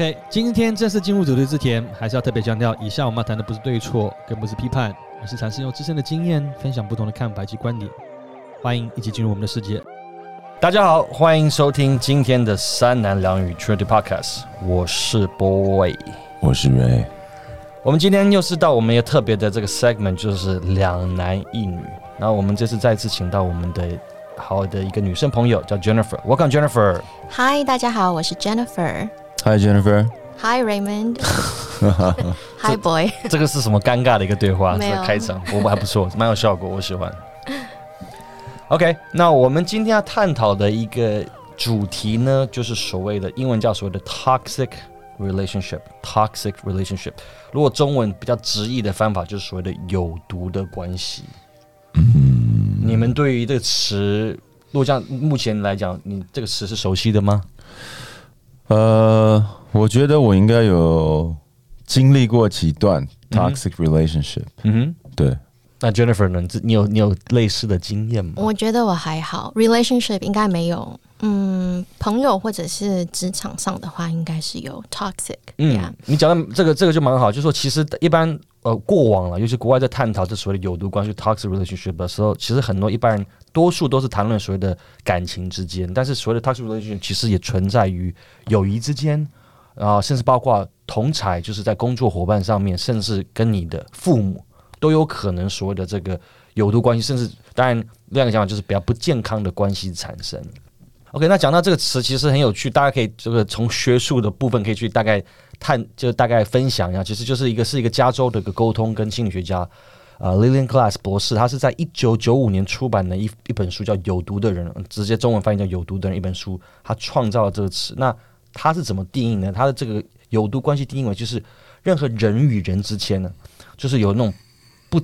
OK，今天正式进入主题之前，还是要特别强调，以下我们要谈的不是对错，更不是批判，而是尝试用自身的经验分享不同的看法及观点。欢迎一起进入我们的世界。大家好，欢迎收听今天的三男两女 Trinity Podcast，我是 Boy，我是 Ray。我们今天又是到我们一个特别的这个 segment，就是两男一女。然后我们这次再次请到我们的好的一个女生朋友，叫 Jennifer。Welcome Jennifer。Hi，，大家好，我是 Jennifer。Hi Jennifer，Hi Raymond。Hi Boy。这个是什么尴尬的一个对话？没有这个开场，我还不错，蛮有效果，我喜欢。OK，那我们今天要探讨的一个主题呢，就是所谓的英文叫所谓的 toxic relationship，toxic relationship。如果中文比较直译的方法，就是所谓的有毒的关系。嗯，你们对于这个词，如果这样目前来讲，你这个词是熟悉的吗？呃，我觉得我应该有经历过几段 toxic relationship，、嗯哼，对，那 Jennifer 呢？你有你有类似的经验吗？我觉得我还好，relationship 应该没有。嗯，朋友或者是职场上的话，应该是有 toxic。嗯 Yeah，你讲的这个，这个就蛮好，就是说，其实一般呃过往了，尤其国外在探讨这所谓的有毒关系 （toxic relationship） 的时候，其实很多一般人多数都是谈论所谓的感情之间，但是所谓的 toxic relationship 其实也存在于友谊之间，啊、甚至包括同才，就是在工作伙伴上面，甚至跟你的父母都有可能所谓的这个有毒关系，甚至当然另外一个想法就是比较不健康的关系产生。OK，那讲到这个词其实很有趣，大家可以这个从学术的部分可以去大概探，就大概分享一下，其实就是一个是一个加州的一个沟通跟心理学家，呃，Lillian Glass 博士，他是在一九九五年出版的一一本书叫《有毒的人》，直接中文翻译叫《有毒的人》一本书，他创造了这个词。那他是怎么定义呢？他的这个有毒关系定义为就是任何人与人之间呢，就是有那种不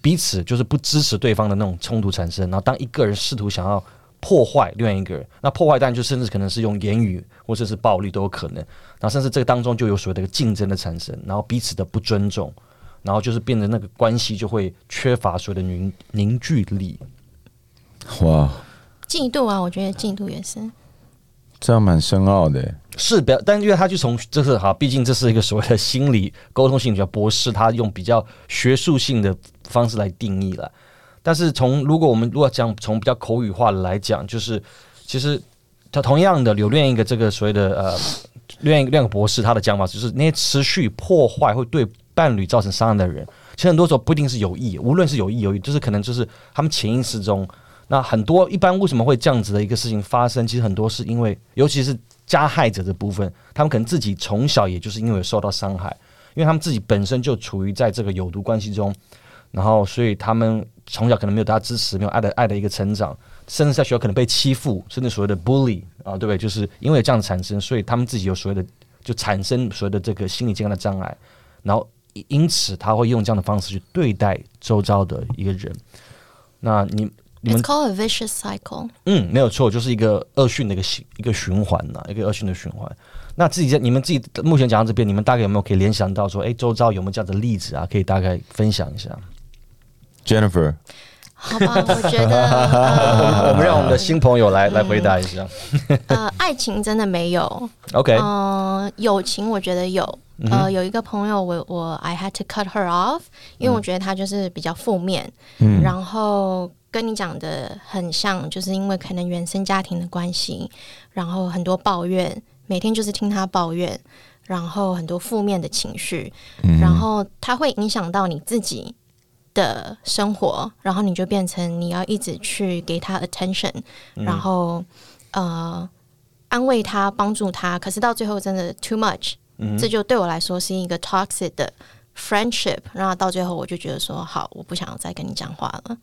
彼此就是不支持对方的那种冲突产生，然后当一个人试图想要破坏另外一个人，那破坏当然就甚至可能是用言语或者是暴力都有可能，然后甚至这个当中就有所谓的一个竞争的产生，然后彼此的不尊重，然后就是变得那个关系就会缺乏所谓的凝凝聚力。哇，嫉妒啊，我觉得嫉妒也是。这样蛮深奥的耶。是的，但因为他就从这是哈，毕竟这是一个所谓的心理沟通性比较博士，他用比较学术性的方式来定义了。但是从如果我们如果讲从比较口语化来讲，就是其实他同样的留恋一个这个所谓的呃另一个博士他的讲法就是那些持续破坏会对伴侣造成伤害的人，其实很多时候不一定是有意，无论是有意有意，就是可能就是他们潜意识中。那很多一般为什么会这样子的一个事情发生？其实很多是因为，尤其是加害者的部分，他们可能自己从小也就是因为受到伤害，因为他们自己本身就处于在这个有毒关系中，然后所以他们从小可能没有大家支持，没有爱的爱的一个成长，甚至在学校可能被欺负，甚至所谓的 bully 啊，对不对？就是因为这样产生，所以他们自己有所谓的就产生所谓的这个心理健康的障碍，然后因因此他会用这样的方式去对待周遭的一个人。那你你们 called a vicious cycle。嗯，没有错，就是一个恶性的一个循一个循环呐、一个恶性的循环。那自己在你们自己目前讲到这边，你们大概有没有可以联想到说，哎，周遭有没有这样的例子啊？可以大概分享一下。Jennifer，好吧，我觉得我们呃我们让我们的新朋友来来回答一下。呃，爱情真的没有。OK，嗯、友情我觉得有。呃，有一个朋友我，我 I had to cut her off，因为我觉得他就是比较负面，嗯，然后跟你讲的很像，就是因为可能原生家庭的关系，然后很多抱怨，每天就是听他抱怨，然后很多负面的情绪，嗯然后它会影响到你自己的生活，然后你就变成你要一直去给他 attention，、然后呃安慰他、帮助他，可是到最后真的 too much，、这就对我来说是一个 toxic 的 friendship，然后到最后我就觉得说好，我不想要再跟你讲话了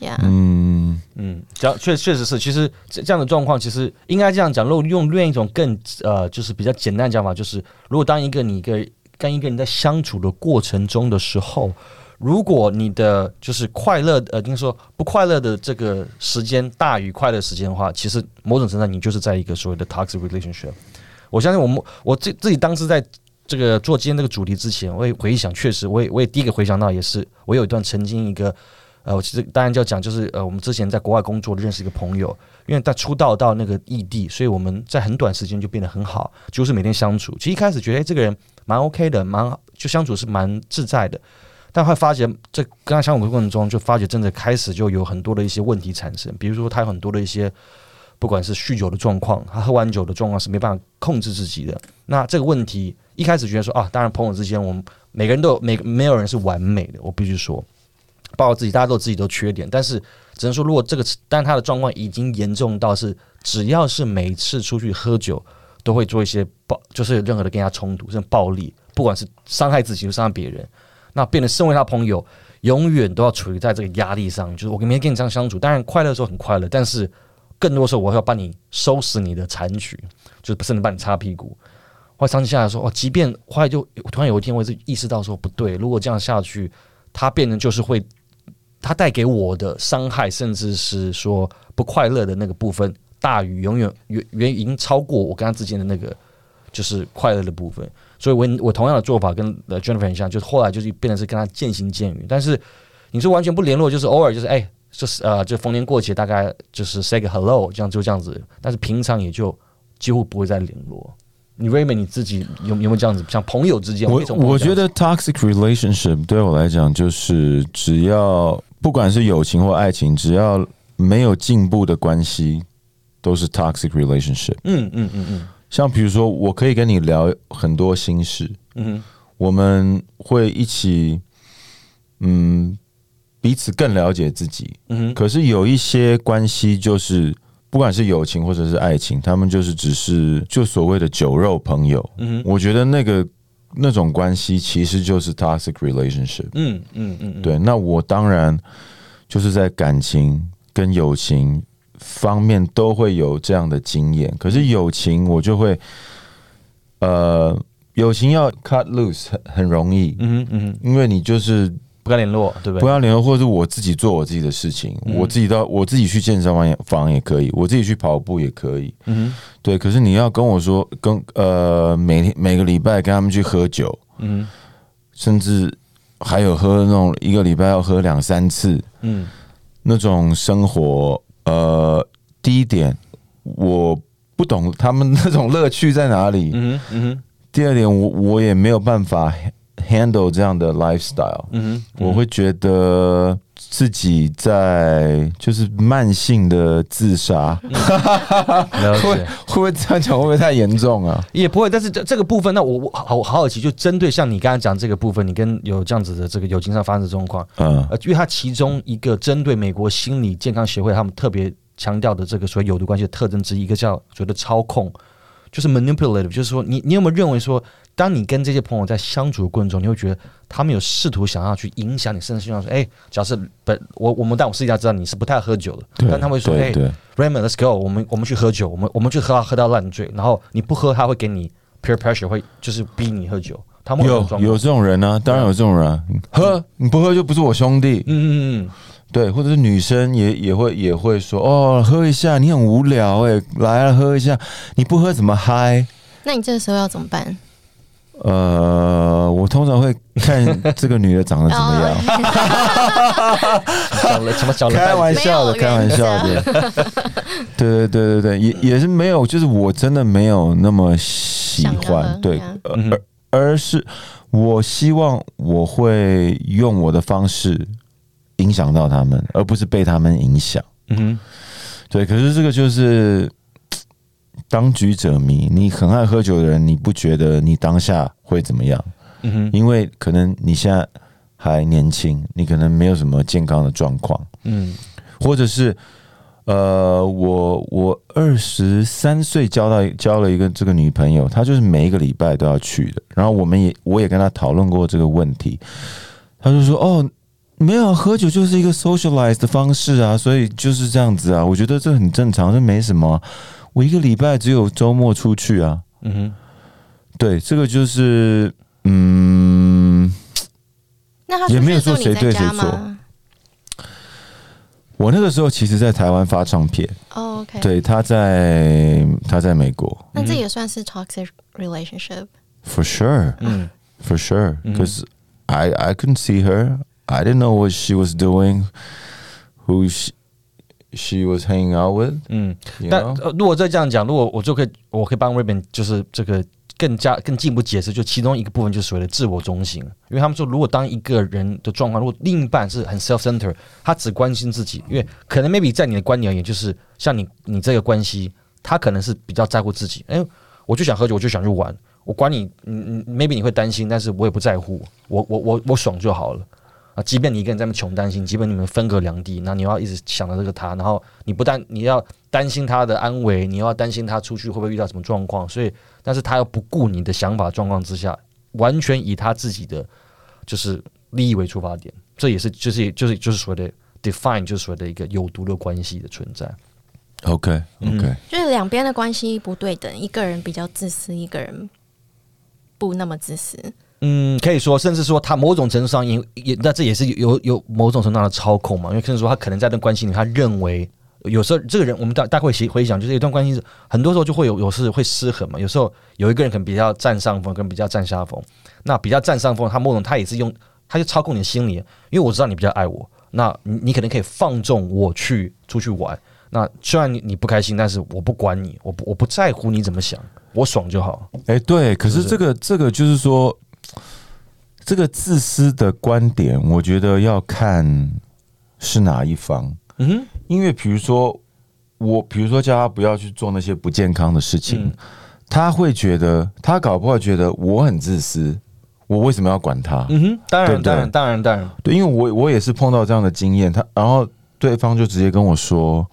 ，yeah，、嗯，嗯，这样确确实是，其实这这样的状况，其实应该这样讲。如果用另一种更呃，就是比较简单的讲法，就是如果当一个你一个跟一个人在相处的过程中的时候，如果你的就是快乐呃，应该说不快乐的这个时间大于快乐时间的话，其实某种程度上你就是在一个所谓的 toxic relationship。我相信我们我自自己当时在这个做今天这个主题之前，我也回想，确实我也我也第一个回想到也是，我有一段曾经一个呃，我其实当然就要讲，就是呃，我们之前在国外工作认识一个朋友，因为他出道到那个异地，所以我们在很短时间就变得很好，就是每天相处。其实一开始觉得，哎、这个人蛮 OK 的，蛮就相处是蛮自在的。但会发觉，这跟他相处的过程中，就发觉真的开始就有很多的一些问题产生，比如说他有很多的一些，不管是酗酒的状况，他喝完酒的状况是没办法控制自己的。那这个问题一开始觉得说啊，当然朋友之间，我们每个人都有每没有人是完美的，我必须说，包括自己，大家都有自己的缺点，但是只能说，如果这个，但他的状况已经严重到是，只要是每次出去喝酒，都会做一些暴，就是任何的跟人家冲突，甚至暴力，不管是伤害自己或伤害别人。那变得身为他朋友，永远都要处于在这个压力上，就是我每天跟你这样相处，当然快乐的时候很快乐，但是更多时候我要帮你收拾你的残局，就是甚至帮你擦屁股。后来长期下来说，哦，即便后来就突然有一天，我就意识到说不对，如果这样下去，他变成就是会，他带给我的伤害，甚至是说不快乐的那个部分，大于永远远远已经超过我跟他之间的那个就是快乐的部分。所以我我同样的做法跟呃 Jennifer 很像，就是后来就是变成是跟他渐行渐远。但是你说完全不联络，就是偶尔就是哎，就是呃，就逢年过节大概就是 say 个 hello，这样就这样子。但是平常也就几乎不会再联络。你 Raymond 你自己有有没有这样子，像朋友之间？我我觉得 toxic relationship 对我来讲，就是只要不管是友情或爱情，只要没有进步的关系，都是 toxic relationship。嗯嗯嗯嗯像比如说，我可以跟你聊很多心事，嗯我们会一起，嗯，彼此更了解自己。嗯哼可是有一些关系，就是不管是友情或者是爱情，他们就是只是就所谓的酒肉朋友。嗯哼我觉得那个那种关系其实就是 toxic relationship。嗯嗯嗯嗯，对，那我当然就是在感情跟友情方面都会有这样的经验。可是友情我就会，呃，友情要 cut loose 很很容易，嗯哼嗯哼，因为你就是不该联络，对不对？不要联络，或者是我自己做我自己的事情，嗯我自己到我自己去健身房也房也可以，我自己去跑步也可以。嗯哼对，可是你要跟我说，跟呃每天每个礼拜跟他们去喝酒，嗯甚至还有喝那种一个礼拜要喝两三次嗯那种生活，呃，第一点我不懂他们那种乐趣在哪里。嗯哼嗯哼第二点，我我也没有办法 handle 这样的 lifestyle。嗯哼，我会觉得自己在就是慢性的自杀，了会解。会不会这样讲？会不会太严重啊？也不会，但是这这个部分，那我我好好好奇，就针对像你刚才讲这个部分，你跟有这样子的这个友情上发生的状况，嗯呃，因为它其中一个针对美国心理健康协会他们特别强调的这个所谓有毒关系的特征之一，一个叫所谓的操控，就是 manipulative，就是说你你有没有认为说，当你跟这些朋友在相处的过程中，你会觉得他们有试图想要去影响你，甚至希望说，哎、假设本我我们但我私底下知道你是不太喝酒的，对，但他会说，哎、对。对 Raymond，let's go，我们我们去喝酒，我们我们去喝到喝到烂醉，然后你不喝，他会给你 peer pressure，会就是逼你喝酒。他们会有这种状况。有这种人啊，当然有这种人啊，喝你不喝就不是我兄弟，嗯嗯嗯。对，或者是女生也也会也会说哦，喝一下你很无聊哎、来了喝一下，你不喝怎么嗨？那你这个时候要怎么办？呃，我通常会看这个女的长得怎么样，嗯，讲了 什么开玩笑的，开玩笑的，对对对对对，也也是没有，就是我真的没有那么喜欢，对而而是我希望我会用我的方式影响到他们，而不是被他们影响。嗯对，可是这个就是当局者迷。你很爱喝酒的人，你不觉得你当下会怎么样？嗯哼因为可能你现在还年轻，你可能没有什么健康的状况，嗯或者是呃，我我二十三岁交到交了一个这个女朋友，她就是每一个礼拜都要去的。然后我们也我也跟她讨论过这个问题，她就说哦。没有喝酒就是一个 socialize 的方式啊，所以就是这样子啊。我觉得这很正常，这没什么啊。我一个礼拜只有周末出去啊。嗯哼对，这个就是嗯，那他也没有说谁对谁错？我那个时候其实在台湾发唱片，哦，OK，对，他在他在美国那这也算是 toxic relationship。，for sure。嗯 For sure, 嗯 because I I couldn't see her. I didn't know what she was doing, who she she was hanging out with. 嗯，但呃，如果再这样讲，如果我就可以，我可以帮 Raven 就是这个更加更进一步解释，就其中一个部分就是所谓的自我中心，因为他们说，如果当一个人的状况，如果另一半是很 self center，他只关心自己，因为可能 maybe 在你的观点而言，就是像你你这个关系，他可能是比较在乎自己，哎、我就想喝酒，我就想去玩，我管你，嗯嗯，maybe 你会担心，但是我也不在乎，我我我我爽就好了。啊，即便你一个人在那穷担心，即便你们分隔两地，那你要一直想着这个他，然后你不但你要担心他的安危，你又要担心他出去会不会遇到什么状况，所以，但是他又不顾你的想法状况之下，完全以他自己的就是利益为出发点，这也是就是就是就是所谓的 define 就是所谓的一个有毒的关系的存在。OK 嗯 OK，、就是两边的关系不对等，一个人比较自私，一个人不那么自私。嗯，可以说，甚至说他某种程度上也也，那这也是有有某种程度上的操控嘛，因为甚至说他可能在这关系里，他认为有时候这个人，我们大大概会回回想，就是一段关系是，很多时候就会有有时会失衡嘛，有时候有一个人可能比较占上风，跟比较占下风，那比较占上风，他某种他也是用，他就操控你的心理，因为我知道你比较爱我，那你你可能可以放纵我去出去玩，那虽然你你不开心，但是我不管你，我不我不在乎你怎么想，我爽就好。哎、对，可是这个这个就是说，这个自私的观点，我觉得要看是哪一方。嗯哼，因为比如说我，比如说叫他不要去做那些不健康的事情，嗯他会觉得他搞不好觉得我很自私，我为什么要管他？嗯哼，当然对对当然当然当然，对，因为我我也是碰到这样的经验，他然后对方就直接跟我说：“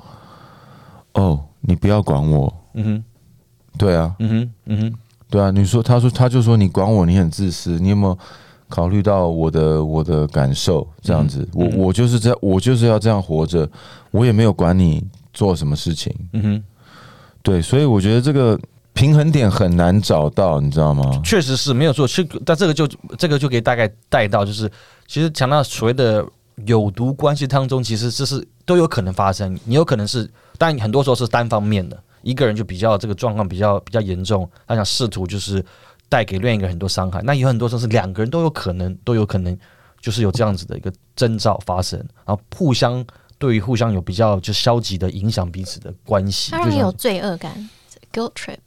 哦，你不要管我。嗯哼。”对啊，嗯哼，嗯哼，对啊，你说，他说，他就说你管我，你很自私，你有没有考虑到我的我的感受？这样子，嗯我我就是这，我就是要这样活着，我也没有管你做什么事情，嗯哼，对，所以我觉得这个平衡点很难找到，你知道吗？确实是没有错。是，但这个就这个就可以大概带到，就是其实强调所谓的有毒关系当中，其实这是都有可能发生。你有可能是，但很多时候是单方面的，一个人就比较这个状况比较比较严重，他想试图就是带给另一个人很多伤害。那有很多时候是两个人都有可能都有可能就是有这样子的一个征兆发生，然后互相对于互相有比较就消极的影响彼此的关系。他让你有罪恶感，guilt trip。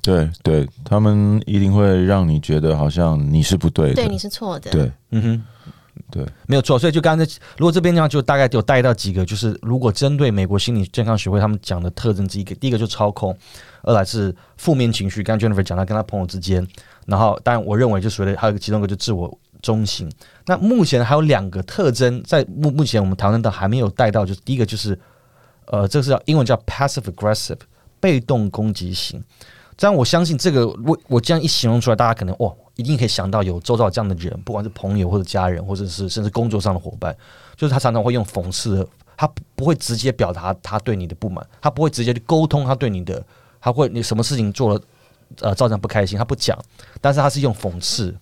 对对，他们一定会让你觉得好像你是不对的，对，你是错的。对嗯哼，对，没有错。所以就刚才，如果这边呢，就大概有带到几个，就是如果针对美国心理健康学会他们讲的特征之一个，第一个就操控，二来是负面情绪。刚 Jennifer 讲到跟他朋友之间，然后当然我认为就所谓的还有一个其中一个就自我中心。那目前还有两个特征，在目目前我们讨论到还没有带到，就是第一个就是呃，这个是叫英文叫 passive aggressive，被动攻击型。这样我相信这个，我我这样一形容出来，大家可能哇，一定可以想到有周遭这样的人，不管是朋友或者家人，或者是甚至工作上的伙伴，就是他常常会用讽刺的，他不会直接表达他对你的不满，他不会直接去沟通他对你的，他会你什么事情做了，呃，造成不开心，他不讲，但是他是用讽刺，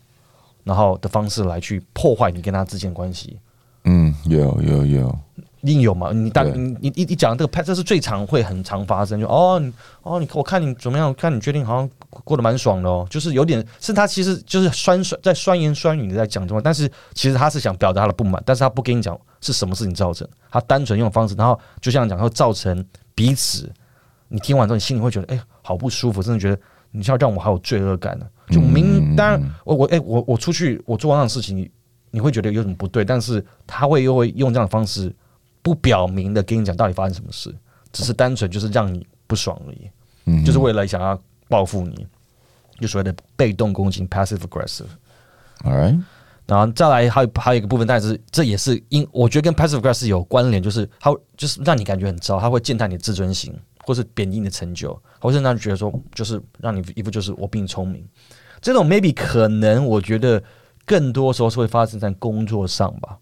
然后的方式来去破坏你跟他之间的关系。嗯，有有有，一定有嘛？你当对你你你你讲这个 p 这是最常会很常发生，就哦你哦你我看你怎么样？看你决定好像过得蛮爽的哦，就是有点是他其实就是酸酸在酸言酸语的在讲这话，但是其实他是想表达他的不满，但是他不跟你讲是什么事情造成，他单纯用方式，然后就像讲会造成彼此，你听完之后你心里会觉得哎、好不舒服，真的觉得你要让我好有罪恶感呢、就明当然我我哎、我我出去我做完这样的事情，你你会觉得有什么不对，但是他会又会用这样的方式。不表明的跟你讲到底发生什么事，只是单纯就是让你不爽而已，嗯，就是为了想要报复你，就所谓的被动攻击 （passive aggressive）。All right，然后再来还有还有一个部分，但是这也是因我觉得跟 passive aggressive 有关联，就是它就是让你感觉很糟，它会践踏你的自尊心，或是贬低你的成就，或是让你觉得说就是让你一副就是我比你聪明。这种 maybe 可能我觉得更多时候是会发生在工作上吧，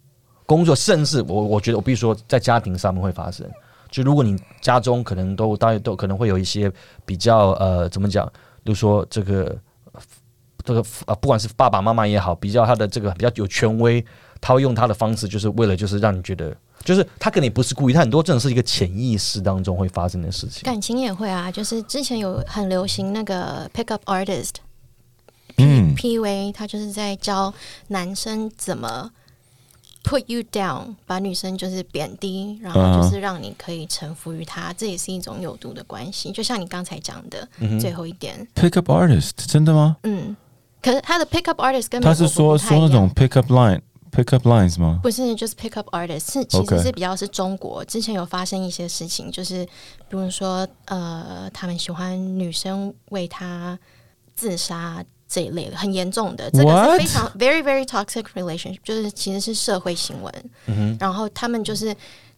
工作甚至我我觉得我必须说在家庭上面会发生。就如果你家中可能都大家都可能会有一些比较呃怎么讲，比如说这个这个啊，不管是爸爸妈妈也好，比较他的这个比较有权威，他会用他的方式，就是为了就是让你觉得，就是他可能也不是故意，他很多真的是一个潜意识当中会发生的事情。感情也会啊，就是之前有很流行那个 pickup artist 嗯 PUA，他就是在教男生怎么 put you down，把女生就是贬低，然嗯后就是让你可以臣服于他，这也是一种有毒的关系。就像你刚才讲的、嗯最后一点，pick up artist 真的吗？嗯，可是他的 pick up artist 跟美他是说说那种 pick up line pick up lines 吗？不是，就是 pick up artist 是其实是比较是中国之前有发生一些事情，就是比如说呃，他们喜欢女生为他自杀这一类的，很严重的，这个是非常 very very toxic relationship，就是其实是社会新闻。嗯然后他们就是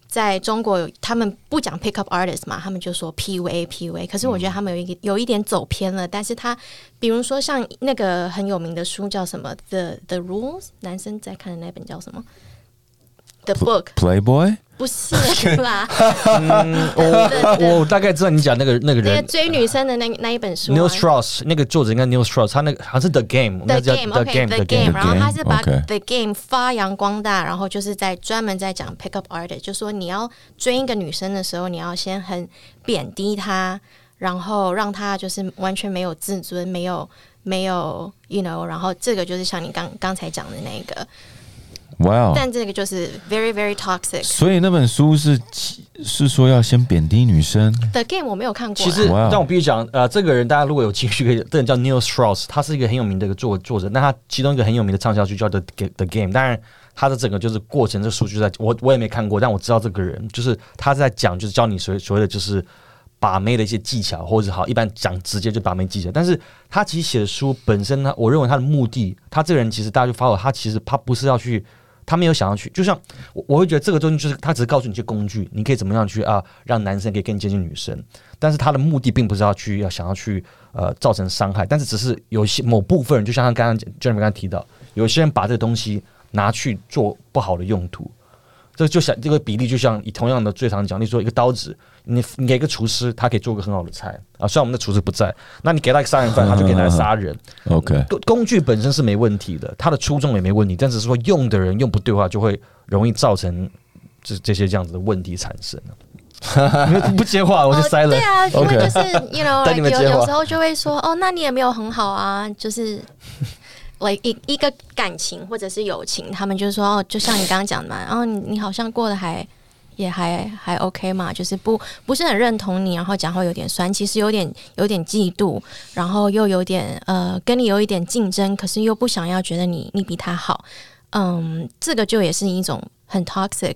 在中国有，他们不讲 pick up artist 嘛，他们就说 PUA PUA。可是我觉得他们有一个有一点走偏了，但是他比如说像那个很有名的书叫什么 The The Rules，男生在看的那本叫什么？The Book，Playboy 不是 啦，嗯，我我大概知道你讲那个那个那个人追女生的那那一本书、啊。Neil Strauss，那个作者应该 Neil Strauss，他那个好像是 The Game，The Game The OK Game。然后他是把 The Game 发扬光大，然后就是在专门在讲 Pick Up Artist，就说你要追一个女生的时候，你要先很贬低她，然后让她就是完全没有自尊，没有没有 you know，然后这个就是像你刚刚才讲的那个，哇哦！但这个就是 very very toxic。所以那本书是是说要先贬低女生，The Game 我没有看过啊，其实，但我必须讲，呃，这个人大家如果有兴趣，可以，这人叫 Neil Strauss，他是一个很有名的一个作作者。那他其中一个很有名的畅销书叫 The The Game，当然他的整个就是过程，这书就在我我也没看过，但我知道这个人就是他在讲，就是教你所谓所谓的就是把妹的一些技巧，或者好一般讲直接就把妹技巧。但是他其实写的书本身呢，我认为他的目的，他这个人其实大家就发现，他其实他不是要去。他没有想要去，就像我我会觉得这个东西就是他只是告诉你一些工具，你可以怎么样去啊，让男生可以更接近女生。但是他的目的并不是要去要想要去呃造成伤害，但是只是有些某部分人，就像他刚刚 Jeremy 刚刚提到，有些人把这个东西拿去做不好的用途。这个就像这个比例，就像以同样的最常讲，你说一个刀子，你你给一个厨师，他可以做个很好的菜啊。虽然我们的厨师不在，那你给他一个杀人犯，他就可以拿来杀人。OK，工工具本身是没问题的，他的初衷也没问题，但只是说用的人用不对的话，就会容易造成这这些这样子的问题产生。不接话，我就塞了。对啊，因为就是 you know，有时候就会说，哦，那你也没有很好啊，就是。Like 一一个感情或者是友情，他们就说哦，就像你刚刚讲的嘛，然后你你好像过得还也还还 OK 嘛，就是不不是很认同你，然后讲话有点酸，其实有点有点嫉妒，然后又有点呃跟你有一点竞争，可是又不想要觉得你你比他好，嗯，这个就也是一种很 toxic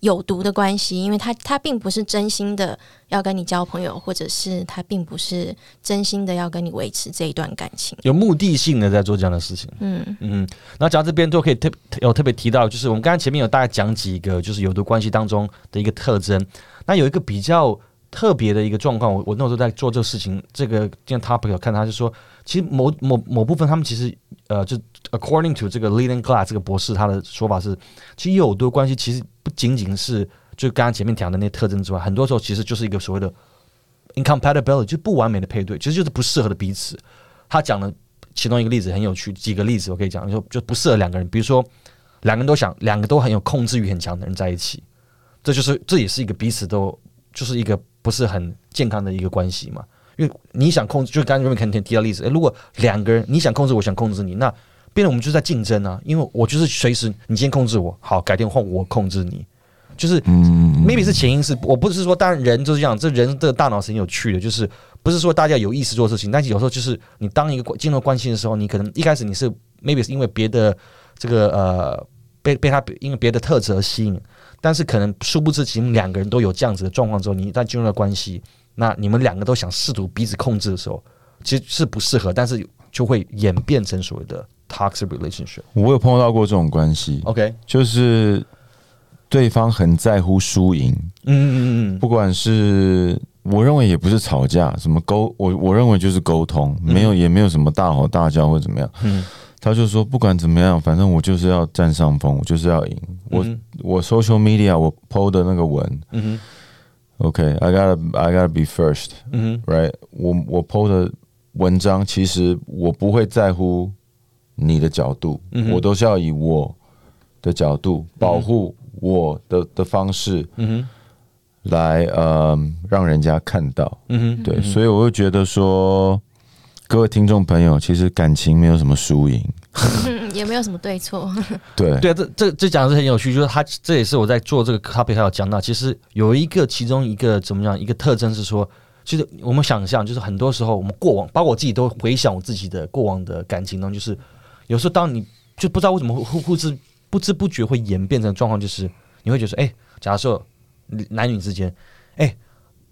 有毒的关系，因为他他并不是真心的要跟你交朋友，或者是他并不是真心的要跟你维持这一段感情。有目的性的在做这样的事情。嗯嗯，然后讲到这边都可以特有特别提到，就是我们刚刚前面有大概讲几个，就是有毒关系当中的一个特征。那有一个比较特别的一个状况，我我那时候在做这个事情，这个今天 topic 有看他就说，其实某某某部分他们其实呃，就 according to 这个 Leland Glass 这个博士他的说法是，其实有毒关系其实不仅仅是就刚刚前面讲的那些特征之外，很多时候其实就是一个所谓的 incompatibility，就是不完美的配对，其实就是不适合的彼此。他讲的其中一个例子很有趣，几个例子我可以讲，就就不适合两个人，比如说两个人都想，两个都很有控制欲很强的人在一起，这就是这也是一个彼此都就是一个不是很健康的一个关系嘛。因为你想控制，就刚刚肯定提到例子，诶如果两个人你想控制，我想控制你，那变得我们就在竞争啊，因为我就是随时你先控制我，好，改天换我控制你，就是嗯 maybe 是潜意识，我不是说，当然人就是这样，这人的大脑是很有趣的，就是不是说大家有意识做事情，但是有时候就是你当一个关进入关系的时候，你可能一开始你是 maybe 是因为别的这个呃被被他因为别的特质而吸引，但是可能殊不知，其实两个人都有这样子的状况之后，你一旦进入了关系，那你们两个都想试图彼此控制的时候，其实是不适合，但是就会演变成所谓的 toxic relationship。我有碰到过这种关系，OK，就是对方很在乎输赢，嗯嗯嗯不管是我认为也不是吵架，什么沟，我我认为就是沟通，没有也没有什么大吼大叫或怎么样。嗯。他就说不管怎么样，反正我就是要占上风，我就是要赢。我嗯。我 social media 我 PO 的那个文嗯，OK，I gotta I gotta be first，right？嗯哼我我 PO 的文章，其实我不会在乎你的角度，我都是要以我的角度保护我的的方式嗯哼来呃让人家看到。嗯哼，对，所以我会觉得说，各位听众朋友，其实感情没有什么输赢，也没有什么对错。对对啊，这这这讲的是很有趣，就是他这也是我在做这个 copy 还有讲到，其实有一个其中一个怎么样一个特征是说，其实我们想象就是很多时候我们过往，包括我自己都回想我自己的过往的感情中，就是有时候当你就不知道为什么会会不知不知不觉会演变成状况，就是你会觉得说，哎、假设男女之间，哎、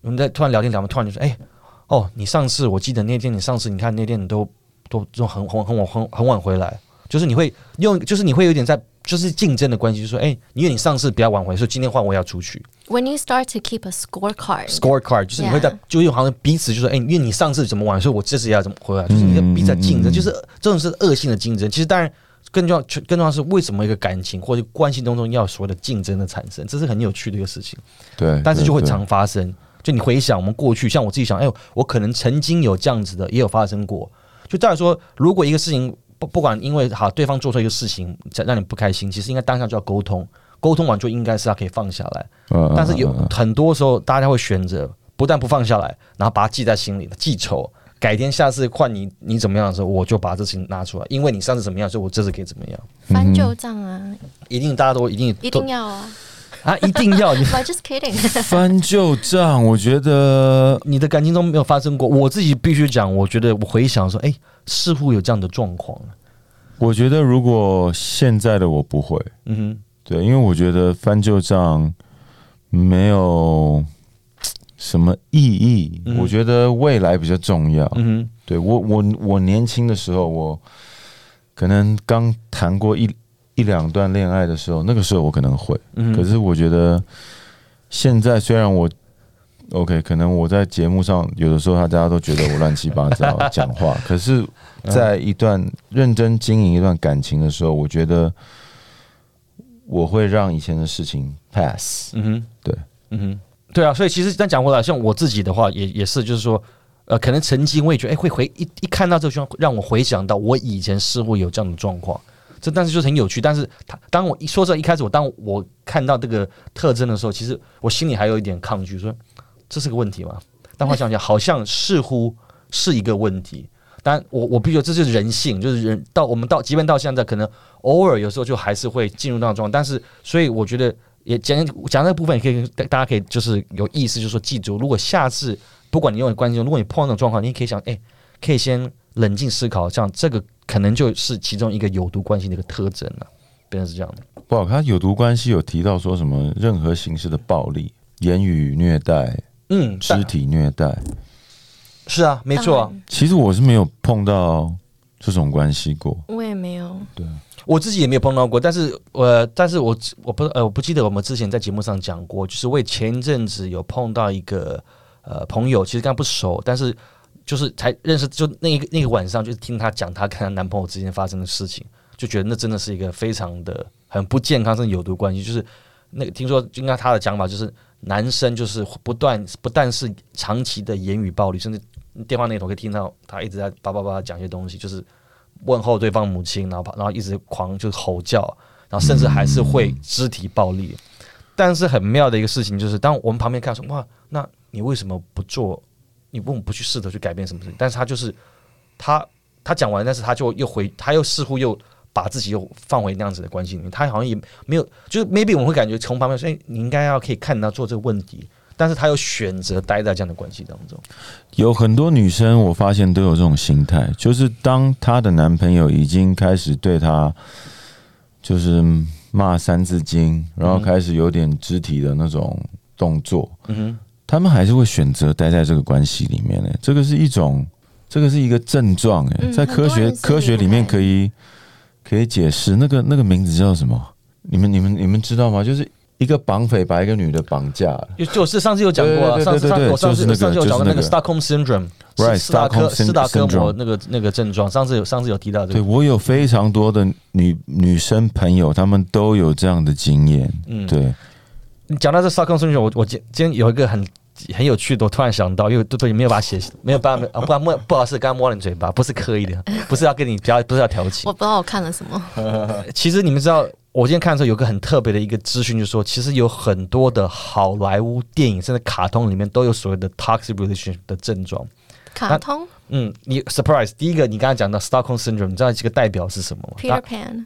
我们在突然聊天聊，突然就说，哎、哦，你上次我记得那天你上次你看那天你都都就很很很晚很很晚回来，就是你会用，就是你会有点在就是竞争的关系，就是说，哎、因为你上次比较晚回，所以今天换我要出去。When you start to keep a scorecard，scorecard，就是你会在就有好像彼此就说，哎、因为你上次怎么玩，所以我这次也要怎么回来，就是你在彼此在竞争，就是这种是恶性的竞争。其实当然更重要，更重要是为什么一个感情或者关系当中要所谓的竞争的产生，这是很有趣的一个事情，对，但是就会常发生。就你回想我们过去，像我自己想，哎、我可能曾经有这样子的，也有发生过。就再来说，如果一个事情不不管因为好对方做错一个事情让你不开心，其实应该当下就要沟通，沟通完就应该是他可以放下来。嗯但是有很多时候，大家会选择不但不放下来，然后把它记在心里，记仇。改天下次换你，你怎么样的时候，我就把这事情拿出来，因为你上次怎么样，所以我这次可以怎么样。翻旧账啊，一定大家都一定一定要啊。啊，一定要你 just kidding，翻旧账，我觉得你的感情中没有发生过。我自己必须讲，我觉得我回想说，哎、似乎有这样的状况。我觉得如果现在的我不会，嗯对，因为我觉得翻旧账没有什么意义。嗯我觉得未来比较重要。嗯哼，对我，我我年轻的时候，我可能刚谈过一一两段恋爱的时候，那个时候我可能会。嗯，可是我觉得现在虽然我 OK，可能我在节目上有的时候，大家都觉得我乱七八糟讲话，可是，在一段认真经营一段感情的时候，我觉得我会让以前的事情 pass。嗯哼，对，嗯哼，对啊，所以其实但讲回来，像我自己的话，也也是，就是说，呃，可能曾经我也觉得，哎、会回一一看到这个状况，让我回想到我以前似乎有这样的状况。这但是就是很有趣，但是他当我一说这一开始我当我看到这个特征的时候，其实我心里还有一点抗拒，说这是个问题吗？但我想想，好像似乎是一个问题。但我我必须说，这就是人性，就是人到我们到，即便到现在，可能偶尔有时候就还是会进入那种状况。但是，所以我觉得也讲讲那部分，也可以大家可以就是有意思，就是说记住，如果下次不管你用的关系，如果你碰到那种状况，你也可以想，哎、可以先冷静思考，像这个可能就是其中一个有毒关系的一个特征了、变成是这样的。不好，他有毒关系有提到说什么任何形式的暴力、言语虐待、嗯，肢体虐待，是啊，没错啊、其实我是没有碰到这种关系过。我也没有。对我自己也没有碰到过，但是呃，但是我我不呃我不记得我们之前在节目上讲过，就是我也前一阵子有碰到一个呃朋友，其实跟他不熟，但是就是才认识，就那一个那个晚上，就听她讲她跟她男朋友之间发生的事情，就觉得那真的是一个非常的很不健康甚至有毒关系，就是那个听说应该她的讲法就是男生就是不断不但是长期的言语暴力，甚至电话那头可以听到他一直在叭叭叭讲一些东西，就是问候对方母亲，然后然后一直狂就是吼叫，然后甚至还是会肢体暴力。但是很妙的一个事情就是，当我们旁边看说哇，那你为什么不做？你为什么不去试着去改变什么事情？但是他就是他他讲完，但是他就又回，他又似乎又把自己又放回那样子的关系里面，他好像也没有，就是 maybe 我们会感觉从旁边说，哎、你应该要可以看到做这个问题，但是他又选择待在这样的关系当中。有很多女生，我发现都有这种心态，就是当她的男朋友已经开始对她就是骂三字经，然后开始有点肢体的那种动作，嗯哼，他们还是会选择待在这个关系里面呢。这个是一种，这个是一个症状哎，嗯在科学科学里面可以可以解释那个那个名字叫什么？你们你们你们知道吗？就是一个绑匪把一个女的绑架了。就就是上次有讲过啊，上次上次就讲过那个就是那 Stockholm syndrome，Right，斯达克 Stockholm syn- 斯达克摩 syndrome 那个那个症状，上次有上次有提到这个，对我有非常多的女女生朋友，她们都有这样的经验。嗯，对，你讲到这 Stockholm syndrome，我我今今天有一个很很有趣的，我突然想到，因为都都没有把它写，没有办法，啊，不然摸不好意思，刚刚摸了你嘴巴，不是刻意的，不是要跟你不要，不是要调情我。不知道我看了什么。其实你们知道，我今天看的时候有个很特别的一个资讯，就是说，其实有很多的好莱坞电影甚至卡通里面都有所谓的 toxic relationship 的症状。卡通嗯，你 surprise 第一个，你刚才讲到 Stockholm syndrome，你知道这个代表是什么吗 Peter Pan，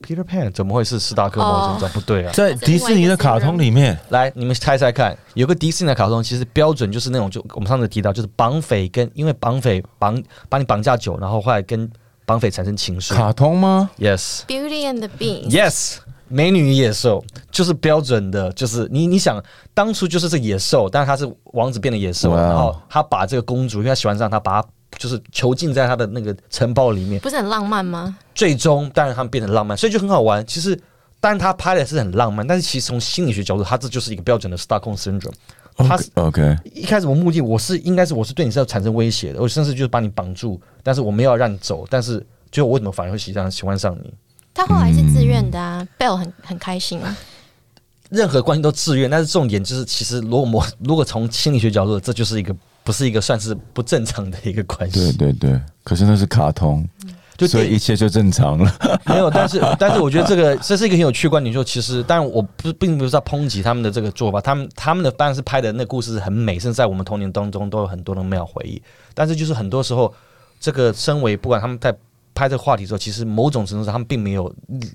Peter Pan 怎么会是斯达克某种症？不对啊！在迪士尼的卡通里面，来，你们猜猜看，有个迪士尼的卡通，其实标准就是那种，就我们上次提到，就是绑匪跟因为绑匪绑把你绑架久，然后后来跟绑匪产生情愫。卡通吗？Yes, Beauty and the Beast，yes，美女与野兽就是标准的，就是你你想当初就是这野兽，但是他是王子变的野兽，然后他把这个公主，因为他喜欢上她，把她就是囚禁在他的那个城堡里面，不是很浪漫吗？最终当然他们变得浪漫，所以就很好玩。其实，当然他拍的是很浪漫，但是其实从心理学角度，他这就是一个标准的 Stockholm syndrome。他是 OK，一开始我目的我是应该是我是对你是要产生威胁的，我甚至就是把你绑住，但是我没有要让你走，但是最后我为什么反而会喜欢喜欢上你？他后来是自愿的啊，Bell 很很开心啊。任何关系都自愿，但是重点就是，其实如果我如果从心理学角度，这就是一个不是一个算是不正常的一个关系对系。对对，可是那是卡通，就所以一切就正常了。没有，但是但是我觉得这个这是一个很有趣的观点，就其实，当然我不并不是在抨击他们的这个做法，他们他们的当然是拍的那故事很美，甚至在我们童年当中都有很多的美好回忆。但是就是很多时候，这个身为不管他们在拍这个话题的时候，其实某种程度上他们并没有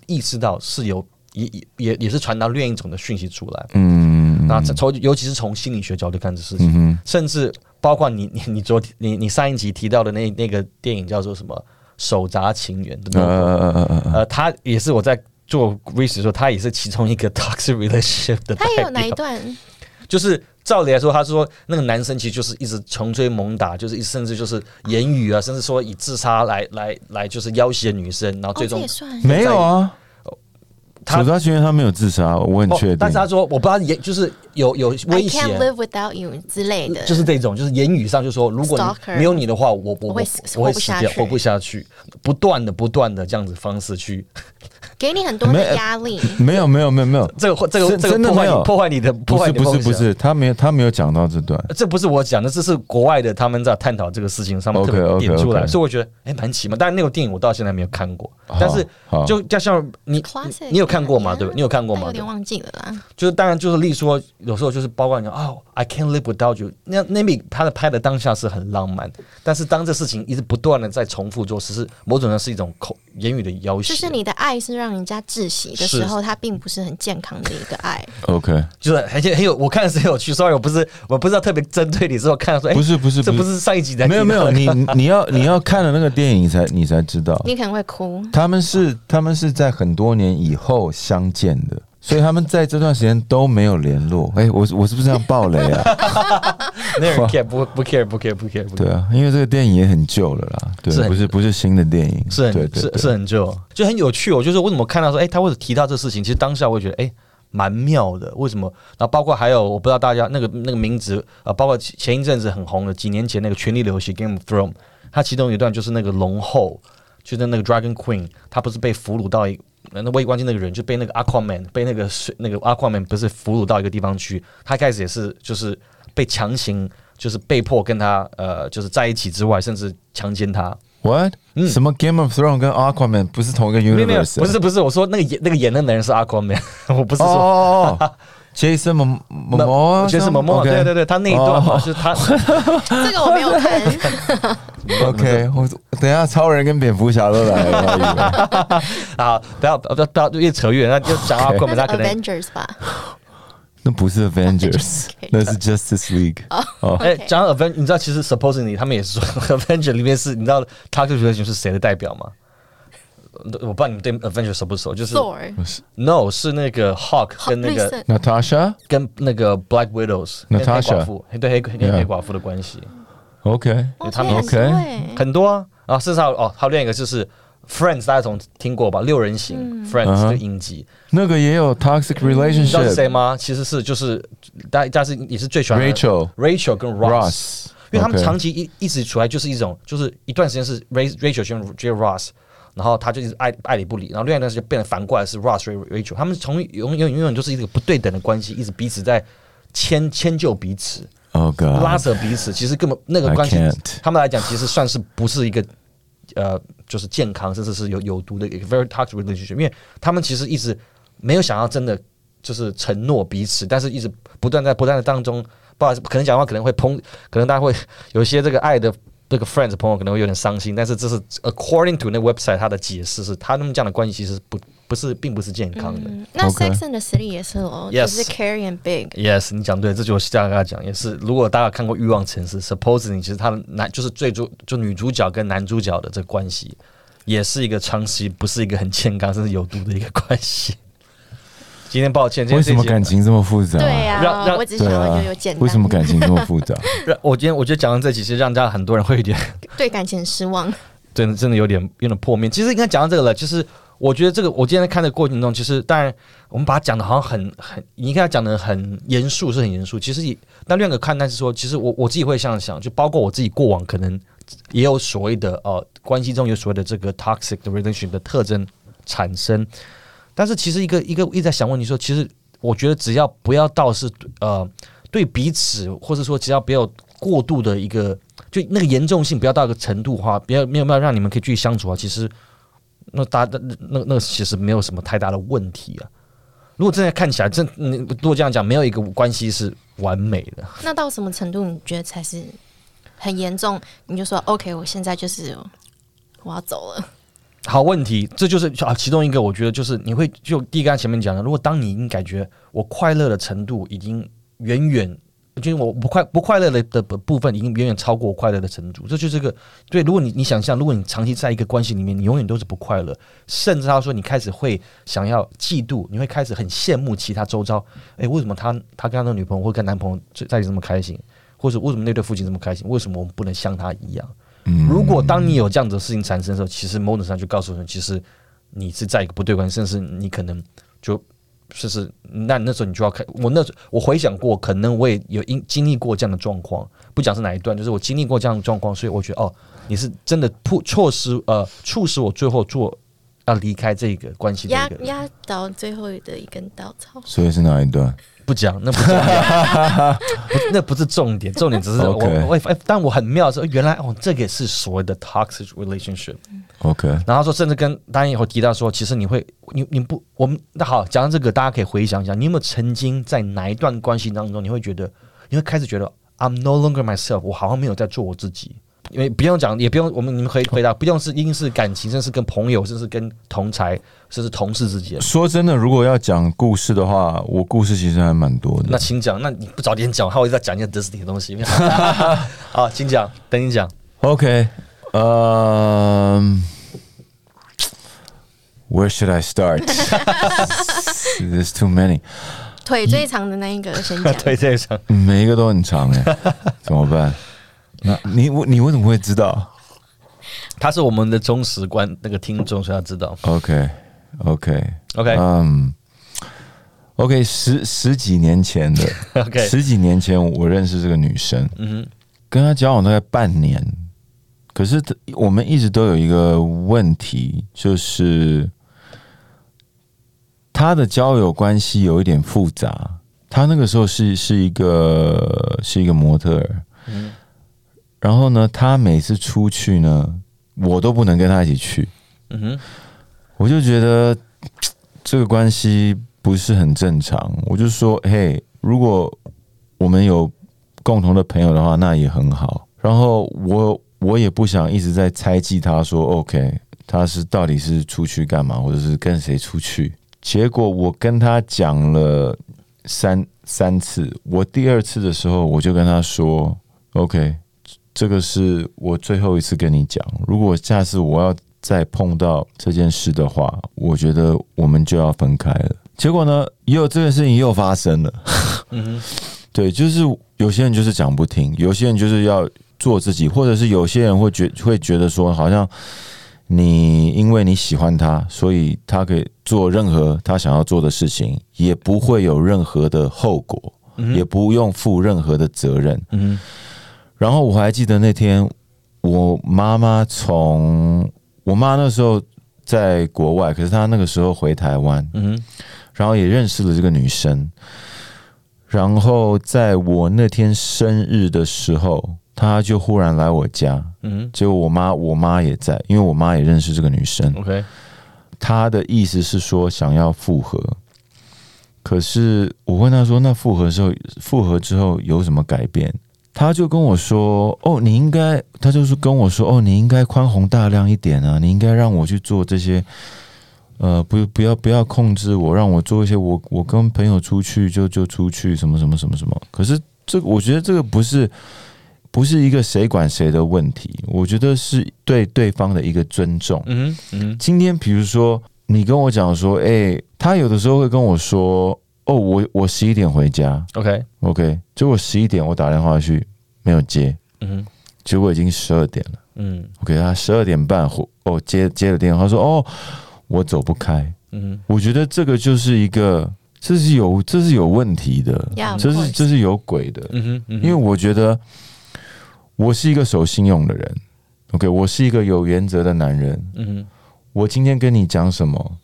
意识到是有也也也也是传达另一种的讯息出来。嗯，那从尤其是从心理学角度看这事情，嗯，甚至包括你你你昨天你你上一集提到的那那个电影叫做什么《手札情缘》对不呃对？呃呃呃呃，呃，他也是我在做 research 的时候，他也是其中一个 toxic relationship 的代他也有哪一。段？就是照理来说，他说那个男生其实就是一直穷追猛打，就是一甚至就是言语啊，甚至说以自杀来来来就是要挟女生，然后哦，最终没有啊，他手札情缘他没有自杀，我很哦确定。但是他说我不知道言就是有有威胁 can't。live without you 之类的，就是这种，就是言语上就说，如果没有你的话，我我我会我会死掉，活不下去，不断的不断的这样子方式去，给你很多没的压力。没有没有没有没有，这个这个真这个破坏破坏你的破不是坏你的梦想不是不是，他没有他没有讲到这段。这不是我讲的，这是国外的他们在探讨这个事情上面特别 OK，OK，OK 点出来所以我觉得哎蛮奇妙。但是那个电影我到现在没有看过，但是好就就像你你有看过吗对不对？你有看过吗但有？点忘记了啦。就是当然就是例如说，有时候就是包括你哦，I can't live without you。那那米他的拍的当下是很浪漫，但是当这事情一直不断的在重复做，其实某种上是一种口言语的要挟。就是你的爱是让人家窒息的时候，它并不是很健康的一个爱。OK，就是而且很有，我看的是很有趣。Sorry，我不是我不知道特别针对你，之后看到说，哎、不是不是这不是上一集在没有没有，你你要你要看了那个电影才你才知道，你可能会哭。他们是他们是在很多年以后相见的，所以他们在这段时间都没有联络。哎、我我是不是这样爆雷啊？没有人 care，不不 care，不 care，不 care，不 care 对啊，因为这个电影也很旧了啦，对是，不是不是新的电影，是很是是很旧，就很有趣哦。就是为什么看到说，哎、他为什么提到这事情？其实当下我会觉得，哎、蛮妙的。为什么？然后包括还有，我不知道大家那个那个名字，呃，包括前前一阵子很红的，几年前那个《权力的游戏》（Game of Thrones），它其中有一段就是那个龙后，就是那个 Dragon Queen，她不是被俘虏到一。那那微观镜那个人就被那个 Aquaman 被那个水那个 Aquaman 不是俘虏到一个地方去，他一开始也是就是被强行就是被迫跟他呃就是在一起之外，甚至强奸他。What？、嗯什么 Game of Thrones 跟 Aquaman 不是同一个，universe？不是不是，我说那个演那个演的男人是 Aquaman，我不是哦说。哦哦 ，Jason 就是 Momoa，OK 对对对，他那一段是他这个我没有看。OK，我等下超人跟蝙蝠侠都来了，我以为啊，不要不要不要越扯越远，那就讲 Aquaman，他那可能 Avengers 吧？那不是 Avengers，那是 Justice League。哦，哎讲 Avengers，你知道其实 supposedly 他们也是说 Avengers 里面是，你知道 Toxic Relation 是谁的代表吗？我不知道你们对 Avenger 熟不熟，就是 Thor No 是那个 Hawk 跟那个 Natasha。跟那个 Black Widows 跟黑 Natasha 寡妇，对黑跟黑寡妇的关系。OK，哦，他们很 OK 很多啊，啊，甚至还有哦，还有另一个就是 Friends，大家总听过吧？六人行、Friends 的影集，那个也有 toxic 你知道是谁 relationship。吗？其实是就是大家是也是最喜欢 Rachel Rachel 跟 Ross，Ross，因为他们长期一一直处来就是一种就是一段时间是 Ra- Rachel 选 J Ross。然后他就一直爱爱理不理，然后另外一段时间变得反过来是 Ross 追 Rachel，他们从永永永远就是一个不对等的关系，一直彼此在迁迁就彼此。Oh 拉 God，扯彼此，其实根本那个关系他们来讲其实算是不是一个呃，就是健康，甚至是有有毒的一个 very toxic relationship，因为他们其实一直没有想要真的就是承诺彼此，但是一直不断在不断的当中不好意思，可能讲话可能会抨，可能大家会有一些这个爱的这个 friends 朋友可能会有点伤心，但是这是 according to 那 website 它的解释是，他们这样的关系其实不不是并不是健康的。嗯，那 Sex and the City 也是哦 Yes 就是 Carrie and Big，Yes，你讲对，这就是这样跟他讲，也是。如果大家看过《欲望城市》，supposedly 其实他的男就是最主就女主角跟男主角的这个关系，也是一个长期不是一个很健康甚至有毒的一个关系。今天抱歉，今为什么感情这么复杂？对呀、让让我只想要就有简单，为什么感情这么复杂？让我今天我觉得讲到这集，其实让大家很多人会有点 对感情失望？真的真的有点有点破灭。其实应该讲到这个了，就是我觉得这个我今天在看的过程中，其实当然我们把它讲的好像很很，你看他讲的很严肃，是很严肃。其实也那另外一个看待是说，其实我我自己会这样想，就包括我自己过往可能也有所谓的呃关系中有所谓的这个 toxic 的 relationship 的特征产生，但是其实一个一个一直在想问题说，其实我觉得只要不要到是呃对彼此，或者说只要不要过度的一个。就那个严重性不要到一个程度的话，不要没有没有让你们可以继续相处啊。其实那大那那那那其实没有什么太大的问题啊。如果真的看起来，真你如果这样讲，没有一个关系是完美的。那到什么程度你觉得才是很严重？你就说 OK，我现在就是我要走了。好问题，这就是啊，其中一个我觉得就是你会就第一个前面讲的，如果当你已经感觉我快乐的程度已经远远。就是我不快不快乐的的部分已经远远超过我快乐的程度，这就是个对。如果你你想象，如果你长期在一个关系里面，你永远都是不快乐，甚至他说你开始会想要嫉妒，你会开始很羡慕其他周遭，诶，为什么他他跟他的女朋友或跟男朋友在一起这么开心，或者为什么那对父亲这么开心，为什么我们不能像他一样？嗯如果当你有这样子的事情产生的时候，其实某种上就告诉人，其实你是在一个不对关系，甚至你可能就。就是那那时候你就要看我那时候我回想过，可能我也有因经历过这样的状况，不讲是哪一段，就是我经历过这样的状况，所以我觉得哦，你是真的迫措施呃促使我最后做要离开这个关系的压压倒最后的一根稻草。所以是哪一段？不讲，那不那不是重点，重点只是我我哎，但我很妙的是，原来哦，这个也是所谓的 toxic relationship。OK，然后说，甚至跟当然以后提到说，其实你会，你你不，我们那好，讲到这个，大家可以回想一下，你有没有曾经在哪一段关系当中，你会觉得，你会开始觉得 I'm no longer myself，我好像没有在做我自己。因为不用讲，也不用我们你们可以回答，不用是一定是感情，甚至是跟朋友，甚至是跟同才，甚至同事之间。说真的，如果要讲故事的话，我故事其实还蛮多的。那请讲，那你不早点讲，话我一直在讲一些 Disney 的东西。好，请讲，等你讲。OK，嗯、w h e r e should I start? There's too many，腿最长的那一个先讲。腿最长每一个都很长哎，怎么办？那你我你为什么会知道 他是我们的忠实观那个听众，所以他知道。？OK OK OK 嗯、OK，十十几年前的 OK，十几年前我认识这个女生，嗯跟她交往大概半年，可是我们一直都有一个问题，就是她的交友关系有一点复杂。她那个时候是是一个是一个模特儿，嗯然后呢，他每次出去呢，我都不能跟他一起去，嗯哼，我就觉得 这个关系不是很正常。我就说，嘿，如果我们有共同的朋友的话，那也很好。然后我我也不想一直在猜忌他说，OK，他是到底是出去干嘛，或者是跟谁出去。结果我跟他讲了三三次，我第二次的时候我就跟他说，OK，这个是我最后一次跟你讲，如果下次我要再碰到这件事的话，我觉得我们就要分开了。结果呢，又这件事情又发生了。嗯，对，就是有些人就是讲不听，有些人就是要做自己，或者是有些人会觉会觉得说，好像你因为你喜欢他，所以他可以做任何他想要做的事情，也不会有任何的后果，也不用负任何的责任。嗯然后我还记得那天，我妈妈从我妈那时候在国外，可是她那个时候回台湾，嗯哼然后也认识了这个女生。然后在我那天生日的时候，她就忽然来我家，嗯结果我妈我妈也在，因为我妈也认识这个女生。，OK，她的意思是说想要复合，可是我问她说，那复合之后，复合之后有什么改变？他就跟我说，哦，你应该，他就是跟我说，哦，你应该宽宏大量一点啊，你应该让我去做这些。呃，不，不要，不要控制我，让我做一些我，我跟朋友出去就就出去，什么什么什么什么。可是这个，我觉得这个不是不是一个谁管谁的问题，我觉得是对对方的一个尊重。嗯嗯今天比如说你跟我讲说，哎、他有的时候会跟我说，哦，我我十一点回家，OK，，OK，结果十一点我打电话去没有接，嗯哼。结果已经十二点了。嗯，OK，他十二点半回哦接接了电话，他说哦我走不开，嗯我觉得这个就是一个这是有这是有问题的 Yeah, 这是这是有鬼的，嗯哼嗯哼，因为我觉得我是一个守信用的人，OK，我是一个有原则的男人。嗯哼。我今天跟你讲什么，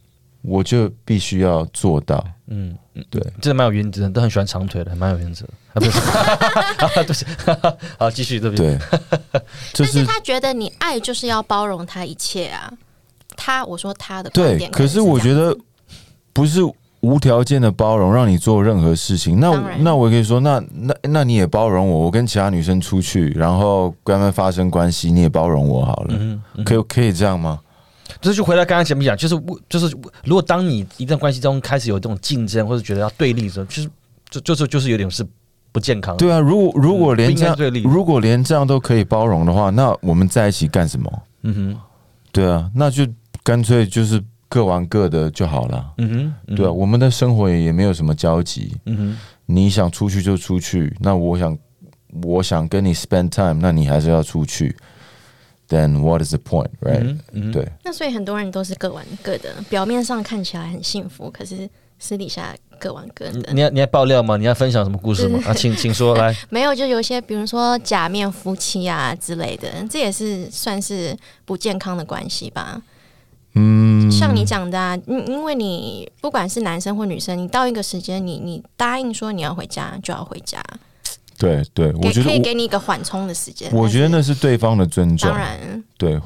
我就必须要做到。嗯嗯，对，真的蛮有原则的，都很喜欢长腿的，还蛮有原则。啊，不是，啊对不起，好，继续，对不起。对，就但是是他觉得你爱就是要包容他一切啊。他我说他的观对。点，可是我觉得不是无条件的包容，让你做任何事情。那那我可以说，那那那你也包容我，我跟其他女生出去，然后跟他们发生关系，你也包容我好了。嗯嗯可以可以这样吗？这就回到刚刚前面讲，就是就是，如果当你一段关系中开始有这种竞争或者觉得要对立的时候，就是就就是就是有点是不健康的。对啊，如果如果连这样，该对立如果连这样都可以包容的话，那我们在一起干什么？嗯哼，对啊，那就干脆就是各玩各的就好了。嗯哼，嗯哼对啊，，我们的生活也也没有什么交集。嗯哼，你想出去就出去，那我想我想跟你 spend time，那你还是要出去。Then what is the point, 嗯 right？、对，那所以很多人都是各玩各的，表面上看起来很幸福，可是私底下各玩各的。你你要你要爆料吗？你要分享什么故事吗？啊，请请说来。没有，就有一些比如说假面夫妻啊之类的，这也是算是不健康的关系吧。嗯，像你讲的啊，因因为你不管是男生或女生，你到一个时间，你你答应说你要回家就要回家，对对，我觉得可以给你一个缓冲的时间。我我觉得那是对方的尊重当。然对，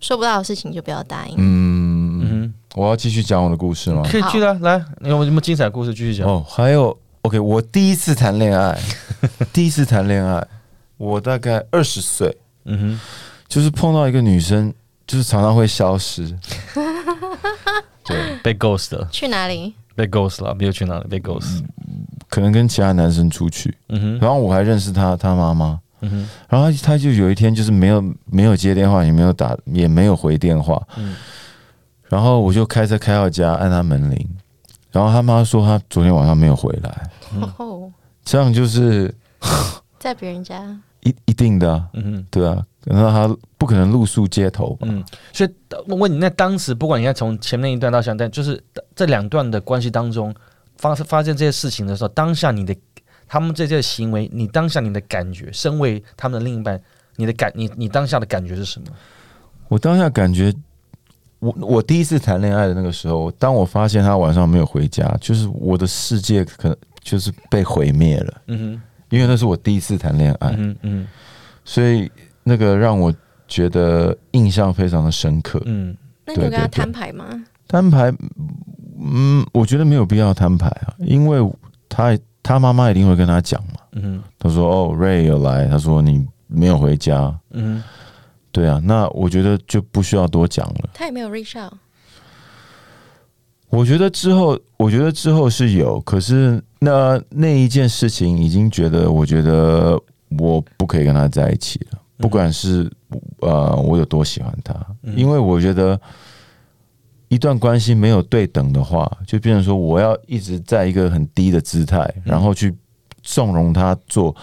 说不到的事情就不要答应。嗯，嗯我要继续讲我的故事吗，？可以去了，来，你有什么精彩故事继续讲？哦，还有，OK，我第一次谈恋爱，第一次谈恋爱，我大概二十岁，嗯哼，就是碰到一个女生，就是常常会消失。对，被 ghost 了，去哪里？被 ghost 了，没有去哪里，被 ghost。可能跟其他男生出去，嗯哼，然后我还认识他他妈妈，嗯哼，然后他他就有一天就是没有没有接电话，也没有打，也没有回电话，嗯。然后我就开车开到家，按他门铃，然后他妈说他昨天晚上没有回来，哦，这样就是在别人家。一一定的、啊，嗯哼。对啊，那他不可能露宿街头吧？嗯，所以我问你，那当时不管你看从前面一段到现在，就是这两段的关系当中发发生这些事情的时候，当下你的他们这些行为，你当下你的感觉，身为他们的另一半，你的感你你当下的感觉是什么？我当下感觉，我我第一次谈恋爱的那个时候，当我发现他晚上没有回家，就是我的世界可能就是被毁灭了，嗯因为那是我第一次谈恋爱，嗯嗯所以那个让我觉得印象非常的深刻。嗯那你有跟他摊牌吗？摊牌，嗯，我觉得没有必要摊牌啊，因为他他妈妈一定会跟他讲嘛。嗯他说：“哦，Ray 有来。”他说：“你没有回家。嗯”对啊，那我觉得就不需要多讲了。他也没有 reach out。我觉得之后，我觉得之后是有，可是那那一件事情已经觉得，我觉得我不可以跟他在一起了，不管是呃我有多喜欢他，因为我觉得一段关系没有对等的话，就变成说我要一直在一个很低的姿态，然后去纵容他做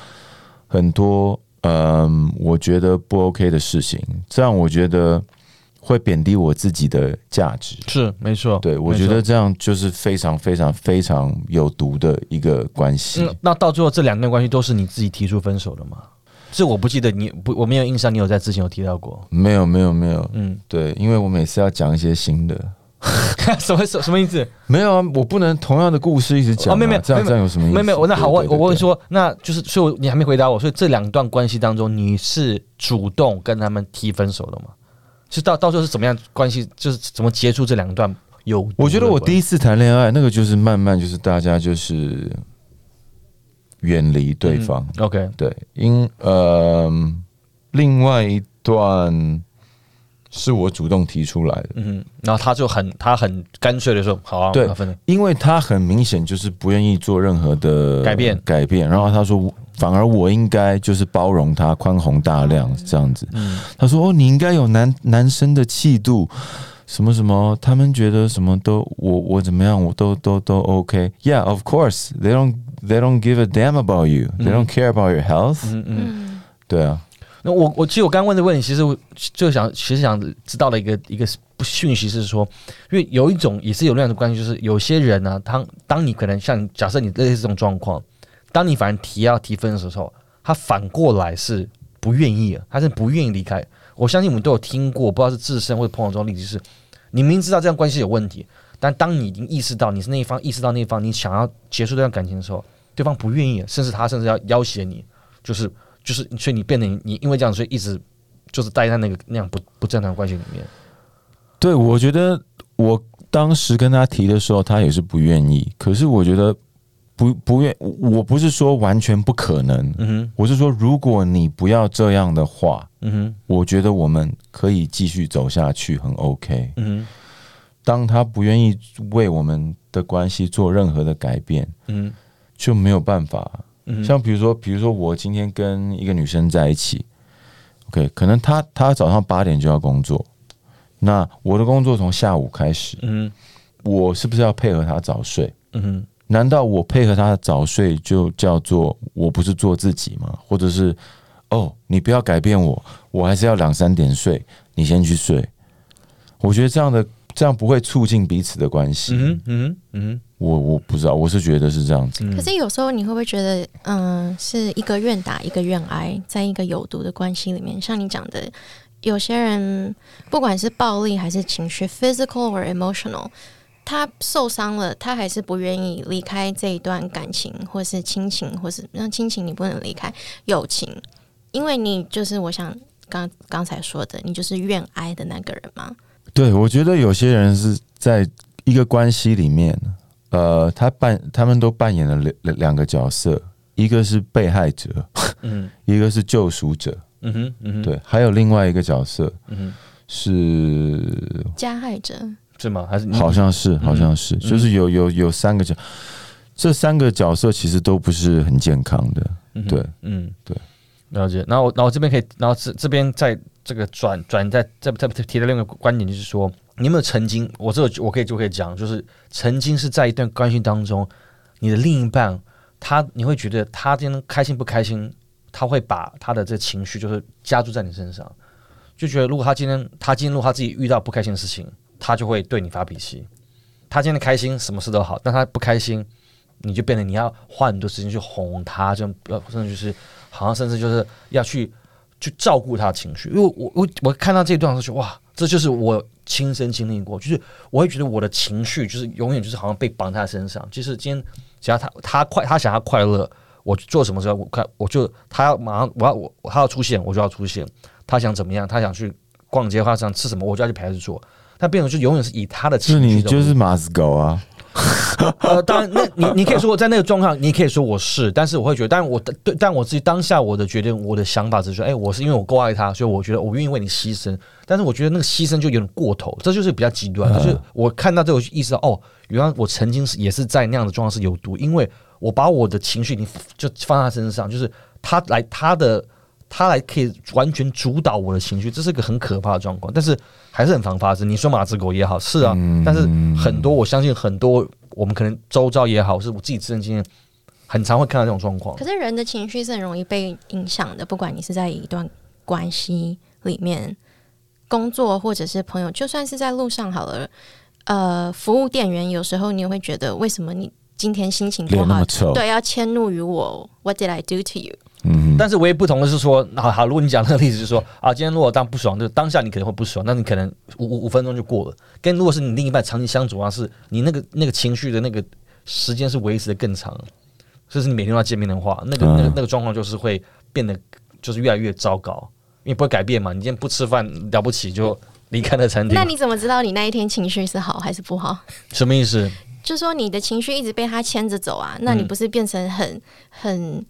很多嗯、我觉得不 OK 的事情，这样我觉得会贬低我自己的价值。是没错，对，我觉得这样就是非常非常非常有毒的一个关系。嗯，那到最后这两段关系都是你自己提出分手的吗？是我不记得你不，我没有印象，你有在之前有提到过。没有没有没有，嗯，对，因为我每次要讲一些新的，什么什什么意思？没有啊，我不能同样的故事一直讲、啊。哦没有没有这样有这样有什么意思？没有没有，我那好，我我问说，那就是，所以我你还没回答我，所以这两段关系当中，你是主动跟他们提分手的吗？是到到时候是怎么样关系，就是怎么结束这两段有，我觉得我第一一次谈恋爱，那个就是慢慢就是大家就是远离对方。OK，对，因呃，另外一段是我主动提出来的，嗯，然后他就很他很干脆的说，好啊，对因为他很明显就是不愿意做任何的改变。改变，然后他说，反而我应该就是包容他，宽宏大量这样子。嗯他说：“哦，你应该有男男生的气度，什么什么，他们觉得什么都我我怎么样，我都都都 OK。Yeah, of course, they don't they don't give a damn about you. They don't care about your health. 嗯嗯。嗯，对啊，那我我其实我刚问的问题，其实我就想其实想知道的一个一个讯息是说，因为有一种也是有那样的关系，就是有些人呢、他当你可能像假设你类似这种状况，当你反而提要提分的时候，他反过来是不愿意，他是不愿意离开。我相信我们都有听过，不知道是自身或者朋友中的例子，是你明知道这样关系有问题，但当你已经意识到你是那一方，意识到那一方你想要结束这段感情的时候，对方不愿意，甚至他甚至要要挟你，就是就是，所以你变得你因为这样，所以一直就是待在那个那样不不正常关系里面。对，我觉得我当时跟他提的时候，他也是不愿意。可是我觉得不不愿，我不是说完全不可能，嗯哼，我是说如果你不要这样的话，嗯哼，我觉得我们可以继续走下去，很 OK。嗯当他不愿意为我们的关系做任何的改变，哼，嗯就没有办法。嗯，像比如说，比如说我今天跟一个女生在一起，OK，可能她她早上八点就要工作，那我的工作从下午开始，嗯我是不是要配合她早睡？嗯哼，难道我配合她早睡就叫做我不是做自己吗？或者是哦，你不要改变我，我还是要两三点睡，你先去睡。我觉得这样的这样不会促进彼此的关系。嗯，嗯，嗯我我不知道，我是觉得是这样子。可是有时候你会不会觉得，嗯，是一个愿打一个愿挨，在一个有毒的关系里面，像你讲的，有些人不管是暴力还是情绪，physical or emotional，他受伤了，他还是不愿意离开这一段感情，或是亲情，或是那亲情你不能离开，友情，因为你就是我想刚刚才说的，你就是愿挨的那个人嘛。对，我觉得有些人是在一个关系里面，呃，他扮他们都扮演了两两两个角色，一个是被害者，嗯。一个是救赎者，嗯哼，嗯哼，，对，还有另外一个角色嗯哼，是加害者，是吗？还是你好像是好像是，嗯就是有有有三个角，这三个角色其实都不是很健康的，对，嗯，对，了解。然后，然后这边可以，然后这这边在这个转转在再再提的另一个观点就是说，你有没有曾经，我这个我可以就可以讲，就是曾经是在一段关系当中，你的另一半他你会觉得他今天开心不开心，他会把他的这情绪就是加注在你身上，就觉得如果他今天他今天如果他自己遇到不开心的事情，他就会对你发脾气。他今天开心，什么事都好，但他不开心，你就变得你要花很多时间去哄他，就呃甚至就是好像甚至就是要去去照顾他的情绪。因为我我我看到这一段的时候，哇，这就是我亲身经历过，就是我会觉得我的情绪就是永远就是好像被绑在他身上。就是今天只要他他快他想要快乐，我做什么时候我快我就他要马上我要我他要出现我就要出现，他想怎么样，他想去逛街，他想吃什么，我就要去陪他去做。但变成就永远是以他的情绪你就是马子狗啊，呃，当然，那你你可以说我在那个状况，你可以说我是，但是我会觉得，但我的对，但我自己当下我的决定，我的想法只是说，哎、我是因为我够爱他，所以我觉得我愿意为你牺牲。但是我觉得那个牺牲就有点过头，这就是比较极端。就是我看到这个，我就意识到，哦，原来我曾经是也是在那样的状况是有毒，因为我把我的情绪你就放在他身上，就是他来他的他来可以完全主导我的情绪，这是个很可怕的状况。但是还是很常发生。你说马子狗也好，是啊，但是很多我相信很多我们可能周遭也好，是我自己自身经验，很常会看到这种状况可。是人的情绪是很容易被影响的，不管你是在一段关系里面工作，或者是朋友，就算是在路上好了。呃，服务店员有时候你也会觉得，为什么你今天心情不好对，要迁怒于我，What did I do to you？嗯，但是唯一不同的是说，好好，如果你讲那个例子，就是说啊，今天如果当不爽，就当下你可能会不爽，那你可能五五五分钟就过了。跟如果是你另一半长期相处啊，是你那个那个情绪的那个时间是维持的更长，就是你每天都要见面的话，那个那个嗯那个状况就是会变得就是越来越糟糕，因为不会改变嘛。你今天不吃饭了不起就离开了餐厅那。你怎么知道你那一天情绪是好还是不好？什么意思？就说你的情绪一直被他牵着走啊，那你不是变成很很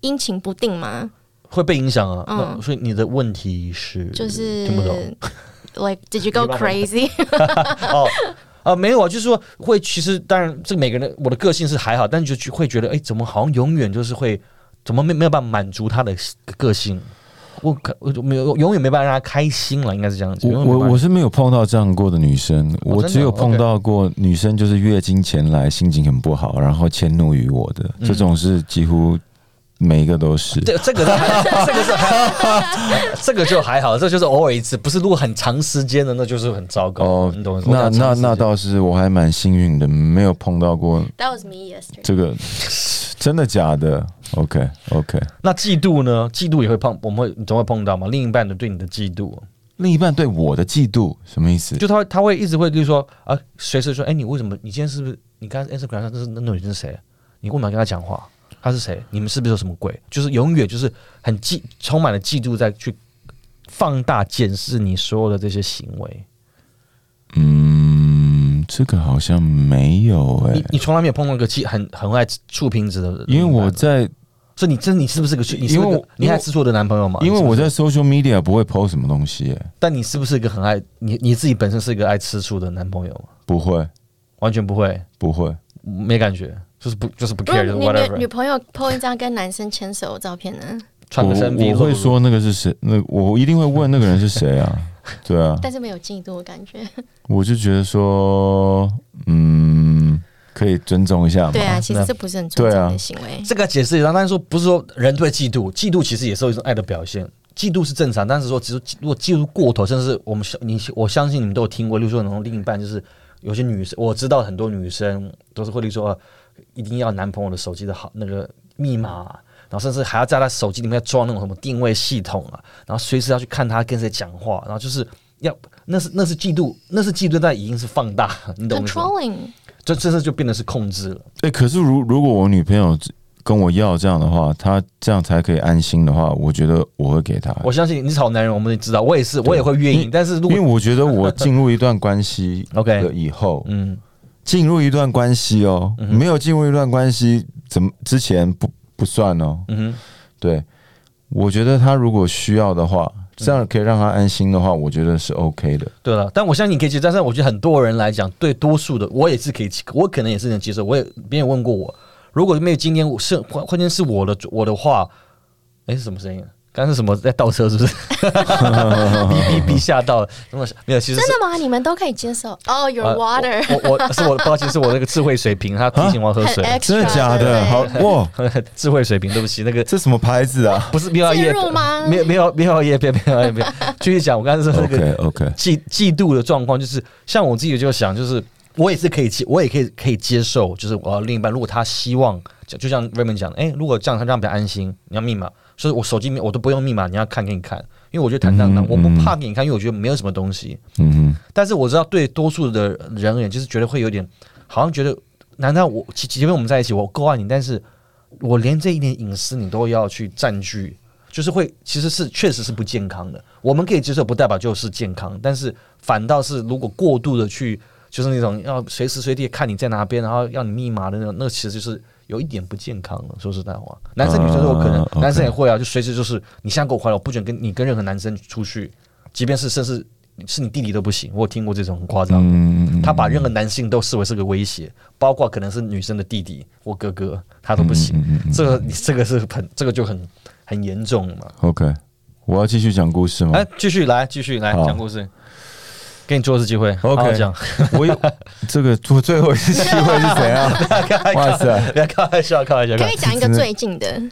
阴晴不定吗？会被影响啊。嗯那所以你的问题是就是听不懂 like did you go crazy？哦。啊，没有啊，就是说会，其实当然，这每个人我的个性是还好，但就会觉得，哎，怎么好像永远就是会，怎么没没有办法满足他的个性？我可我就没有永远没办法让她开心了，应该是这样子。我我我是没有碰到这样过的女生，我只有哦碰到过女生就是月经前来心情很不好，然后迁怒于我的，嗯这种是几乎每一个都是。这这个是这个是还这个就还好，这就是偶尔一次，不是如果很长时间的，那就是很糟糕。哦你懂我那那那倒是我还蛮幸运的，没有碰到过 That was me yesterday。这个，真的假的？OK OK，那嫉妒呢？嫉妒也会碰，我们会你总会碰到嘛？另一半的对你的嫉妒，另一半对我的嫉妒什么意思？就他他会一直会就是说啊，随时说，哎、你为什么你今天是不是你刚 Instagram 上这是那那女生是谁？你为什么要跟她讲话？她是谁？你们是不是有什么鬼？就是永远就是很嫉，充满了嫉妒，在去放大检视你所有的这些行为。嗯，这个好像没有哎、你你从来没有碰到一个嫉很很爱触瓶子的，因为我，在所以你这你是不是个你因为你爱吃醋的男朋友吗？因为我在，social media 不会 post 什么东西、欸，但你是不是一个很爱你你自己本身是一个爱吃醋的男朋友吗？不会完全不会，不会。没感觉，就是不就是不 care，whatever，女朋友 po 一张跟男生牵手的照片呢？穿个身我我会说那个是谁，那我一定会问那个人是谁啊？对啊，但是没有嫉妒的感觉。我就觉得说，嗯，可以尊重一下嘛。对啊，其那实这不是很尊重的行为。这个解释一下，但是说不是说人会嫉妒，嫉妒其实也是一种爱的表现。嫉妒是正常，但是说只是如果嫉妒过头，甚至是我们相你我相信你们都有听过，例如说那种另一半就是有些女生，我知道很多女生都是会例如说呃一定要男朋友的手机的好那个密码啊、然后甚至还要在他手机里面装那种什么定位系统啊，然后随时要去看他跟谁讲话，然后就是要那是那是嫉妒，那是嫉妒，但已经是放大，你懂吗？Controlling，这这是就变得是控制了。哎、可是如如果我女朋友跟我要这样的话，她这样才可以安心的话，我觉得我会给她。我相信你是好男人，我们也知道，我也是，我也会愿意。但是如果因为我觉得我进入一段关系 OK 了以后，嗯，进入一段关系哦，嗯没有进入一段关系，怎么之前不不算哦？嗯哼，对，我觉得他如果需要的话，这样可以让他安心的话，我觉得是 OK 的。对了，但我相信你可以接受。但是我觉得很多人来讲，对多数的我也是可以，我可能也是能接受。我也别人问过我，如果没有今天我是关关键是我的我的话，哎、是什么声音啊？刚刚是什么在倒车？是不是？哔哔哔吓到了，怎么没有？其实是真的吗？你们都可以接受？哦、y o u 呃 r water，、我我我是我抱歉，是我那个智慧水平，他提醒我要喝水。真的假的？对好哇，智慧水平，对不起，那个 这什么牌子啊不是没有介叶入吗没有没有没有叶别没有叶别，继续讲。我刚才说那个？OK OK，嫉嫉妒的状况，就是像我自己就想，就是我也是可以接，我也可以可以接受，就是我另一半如果他希望，就就像 Raymond 讲的，哎、如果这样他这样比较安心，你要密码，所以我手机我都不用密码，你要看给你看，因为我觉得坦荡荡，嗯我不怕给你看，因为我觉得没有什么东西。嗯但是我知道对多数的人而言，就是觉得会有点，好像觉得，难道我即即便我们在一起，我够爱你，但是我连这一点隐私你都要去占据，就是会其实是确实是不健康的。我们可以接受，不代表就是健康，但是反倒是如果过度的去，就是那种要随时随地看你在哪边，然后要你密码的那种，那其实就是有一点不健康了。说实在话，男生女生都有可能，啊男生也会啊，就随时就是你现在给我回来，我不准跟你跟任何男生出去，即便是甚至是你弟弟都不行。我有听过这种很夸，张的。嗯他把任何男性都视为是个威胁，包括可能是女生的弟弟或哥哥，他都不行。这个你这个是很这个就很很严重了嘛。OK，我要继续讲故事吗哎，继续来，继续来讲故事，给你做一次机会，好 OK 好讲。我有这个做最后一次机会是谁啊？哇塞，不要开玩笑，开玩笑，可以讲一个 最近的，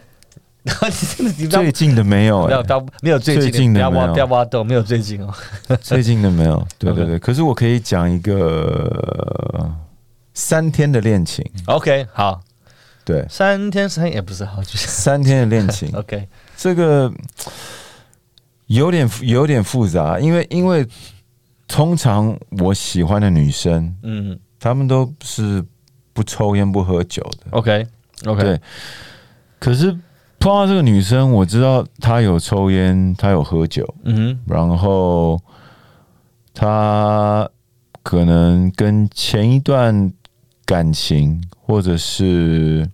最近的没有、哎。不要不要没有最近最近的不要挖没有。不要挖洞，没有最近哦。最近的没有。对对对，可是我可以讲一个三天的恋情，OK，好，对，三天三夜不是好，就是三天的恋情，OK，这个有点有点复杂，因为因为通常我喜欢的女生，嗯。她们都是不抽烟不喝酒的，，OK OK，对。可是碰到这个女生，我知道她有抽烟，她有喝酒，嗯然后她可能跟前一段感情或者是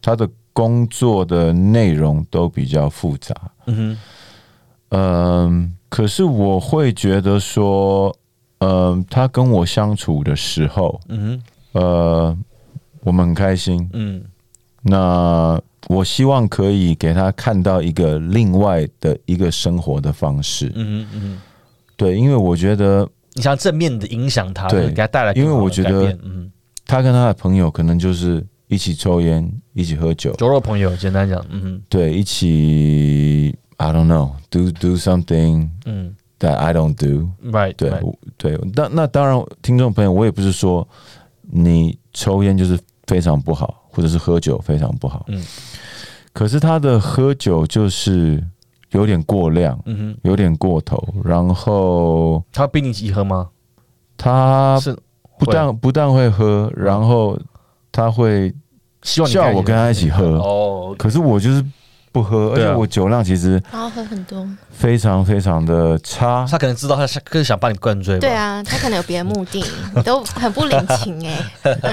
她的工作的内容都比较复杂。嗯哼，嗯，可是我会觉得说，嗯，他跟我相处的时候，嗯呃，我们很开心，。嗯。那我希望可以给他看到一个另外的一个生活的方式。嗯哼嗯，对，因为我觉得你想要正面的影响他，对给他带来更因为我觉得嗯，他跟他的朋友可能就是一起抽烟，一起喝酒，酒肉朋友，简单讲，嗯对，一起 I don't know do do something 嗯 that I don't do。，right，对对，那那当然，听众朋友，我也不是说你抽烟就是非常不好，或者是喝酒非常不好。嗯可是他的喝酒就是有点过量，嗯哼，有点过头，然后他逼你一起喝吗？他是不但不但会喝，然后他会希望叫我跟他一起喝，哦，可是我就是不喝，而对啊且我酒量其实然后喝很多。非常非常的差。他可能知道他想，更想把你灌醉吧。对啊，他可能有别的目的，你 都很不领情哎、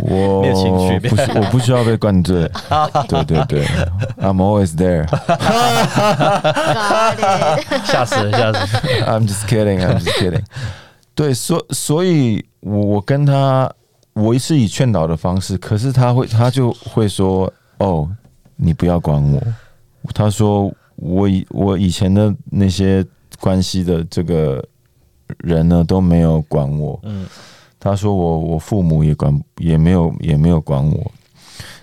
我 没有情绪不需，我不需要被灌醉。对对对，I'm always there. Got it 吓死了，吓死了。I'm just kidding. I'm just kidding. 对，所所以，我我跟他，我是以劝导的方式，可是他会，他就会说：“哦，你不要管我。”他说：“我以我以前的那些关系的这个人呢，都没有管我。”嗯他说我我父母也管也没有也没有管我，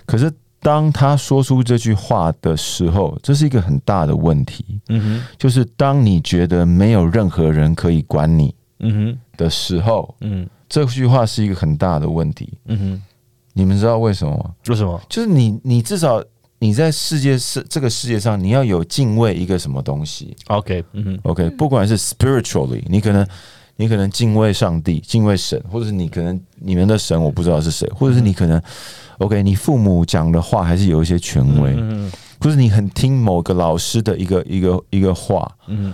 可是当他说出这句话的时候，这是一个很大的问题，嗯哼就是当你觉得没有任何人可以管你嗯哼的时候，嗯这句话是一个很大的问题。嗯哼，你们知道为什么吗？为什么？就是你你至少你在世界是这个世界上，你要有敬畏一个什么东西。OK，嗯 OK，不管是 spiritually，你可能你可能敬畏上帝、敬畏神，或者是你可能你们的神我不知道是谁，或者是你可能 OK，你父母讲的话还是有一些权威，嗯或者你很听某个老师的一个一个一个话，嗯，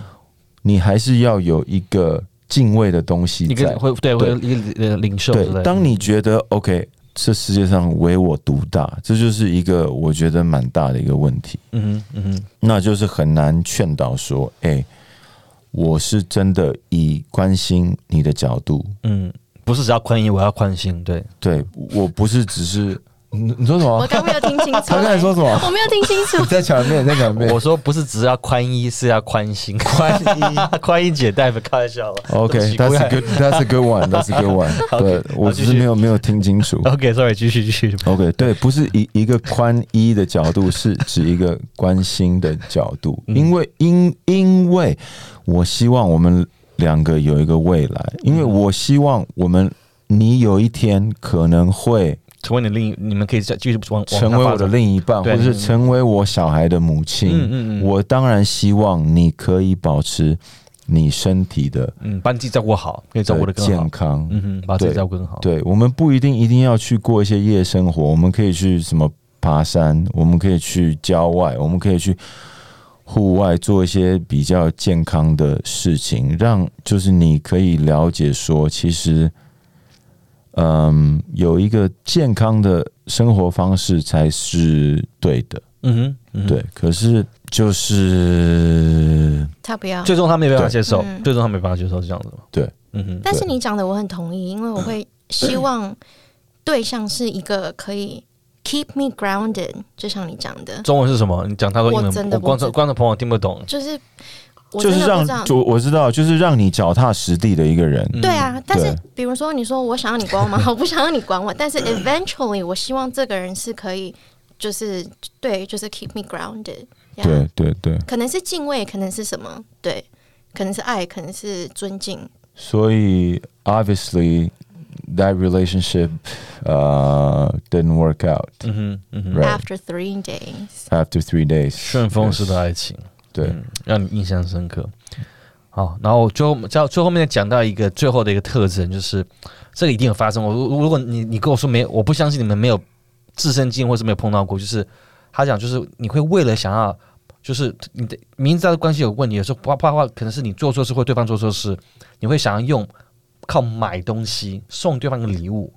你还是要有一个敬畏的东西一在个。会对会有一个呃领袖对，当你觉得 OK，这世界上唯我独大，这就是一个我觉得蛮大的一个问题。嗯哼嗯哼。那就是很难劝导说，哎、我是真的以关心你的角度，嗯，不是只要宽衣，我要宽心，对，对我不是只是你你说什么？我刚没有听清楚、他刚才说什么？我没有听清楚你。再讲一遍，你再讲一遍。我说不是只要宽衣，是要宽心，宽衣。宽衣解带，开玩笑了。OK，that's、对不起 a good that's a good one that's a good one 对我只是没有没有听清楚。OK，sorry，继续继续。OK，对，不是一一个宽衣的角度，是指一个关心的角度，因为因因为我希望我们两个有一个未来，因为我希望我们你有一天可能会成为你另一，你们可以再继续往成为我的另，一半，或者是成为我小孩的母亲。嗯嗯嗯，我当然希望你可以保持你身体的嗯，把你自己照顾好，可以照顾的更好健。康。嗯哼，把自己照顾更好。对我们不一定一定要去过一些夜生活，我们可以去什么爬山，我们可以去郊外，我们可以去户外做一些比较健康的事情，让就是你可以了解说，其实，嗯，有一个健康的生活方式才是对的，嗯哼，嗯哼对。可是就是他不要。最终他没办法接受，嗯最终他没办法接受是这样子嘛？对，嗯哼，但是你讲的我很同意，因为我会希望对象是一个可以 keep me grounded，就像你讲的，中文是什么？你讲他说英文，我真的我观众观众朋友听不懂。就是我就是让真的不知道。就我知道，就是让你脚踏实地的一个人。嗯对啊，但是比如说你说我想要你管我吗？我不想要你管我，但是 eventually 我希望这个人是可以，就是对，就是 keep me grounded。对对对。可能是敬畏，可能是什么？对，可能是爱，可能是尊敬。所以 obviously that relationship uh didn't work out 嗯哼，嗯哼，Right. After three days，after three days 顺风式的爱情，对嗯，让你印象深刻。好，然后最后在最后面讲到一个最后的一个特征，就是这个一定有发生。我如如果你你跟我说没有，我不相信你们没有自身经验或是没有碰到过，就是他讲就是你会为了想要，就是你的明知道关系有问题，有时候啪啪啪可能是你做错事或对方做错事，你会想要用靠买东西送对方一个礼物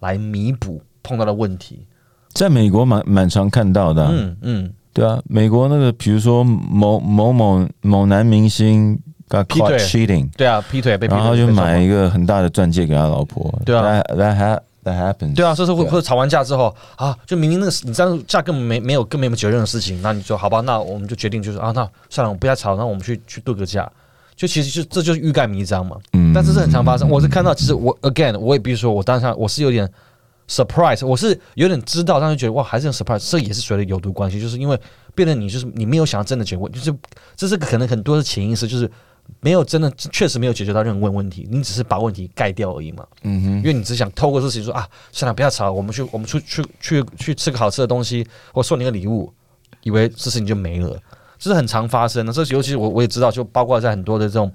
来弥补碰到的问题。在美国蛮蛮常看到的啊、嗯嗯，对啊，美国那个比如说某某某某男明星 got 劈腿 cheating，对啊，劈腿被劈腿然后就买一个很大的钻戒给他老婆。对啊，that that that happens，。对啊，这是会会吵完架之后啊，就明明那个你这样架根本没没有根本没有解决任何事情，那你说好吧，那我们就决定就是啊，那算了，我们不要吵，那我们去去度个假。就其实就这就是欲盖弥彰嘛，嗯但这是很常发生。我是看到，其实我 again，我也必须说，我当下我是有点 surprise，我是有点知道，但是觉得哇，还是很 surprise。这也是所谓的有毒关系，就是因为变得你就是你没有想要真的解决，就是这是可能很多的潜意识，就是没有真的确实没有解决到任何问问题，你只是把问题盖掉而已嘛。嗯哼因为你只想透过事情说啊，算了，不要吵，我们去我们出去去去吃个好吃的东西，或送你个礼物，以为这事情就没了，这是很常发生的。这尤其是我我也知道，就包括在很多的这种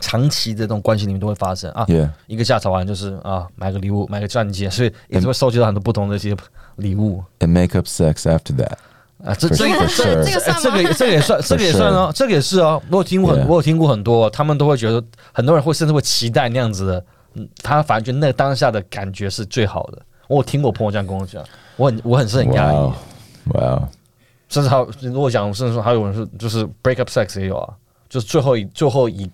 长期的这种关系里面都会发生啊。一个架吵完就是啊，买个礼物，买个钻戒，所以一直会收集到很多不同的一些礼物。And make up sex after that。啊。这这个这这个这个也这个也算，这个也算哦，这个也是哦。我有听过很我有听过很多，他们都会觉得很多人会甚至会期待那样子的，嗯，他反而觉得那当下的感觉是最好的。我有听过朋友这样跟我讲，我很我很是很压抑。哇甚至还有如果讲，甚至说还有人是就是 break up sex 也有啊，就是最后一最后一一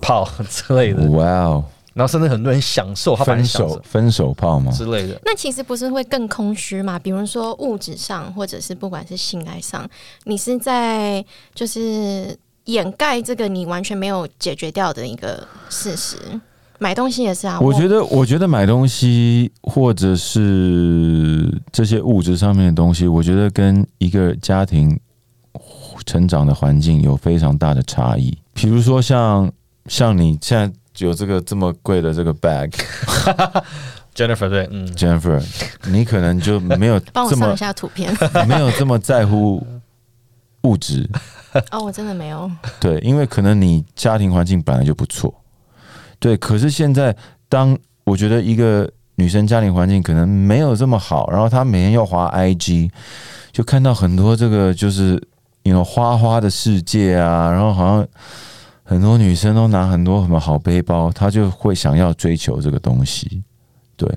炮 之类的，哇哦，然后甚至很多人享受，他分手分手炮吗？之类的。那其实不是会更空虚嘛？比如说物质上，或者是不管是性爱上，你是在就是掩盖这个你完全没有解决掉的一个事实。买东西也是啊，我觉得，我觉得买东西或者是这些物质上面的东西，我觉得跟一个家庭成长的环境有非常大的差异。比如说像像你现在有这个这么贵的这个 bag，Jennifer 对，嗯，Jennifer，你可能就没有 帮我上一下图片 没有这么在乎物质，哦，我真的没有。对，因为可能你家庭环境本来就不错，对。可是现在，当我觉得一个女生家庭环境可能没有这么好，然后她每天要滑 IG，就看到很多这个就是有花花的世界啊，然后好像很多女生都拿很多什么好背包，她就会想要追求这个东西，对。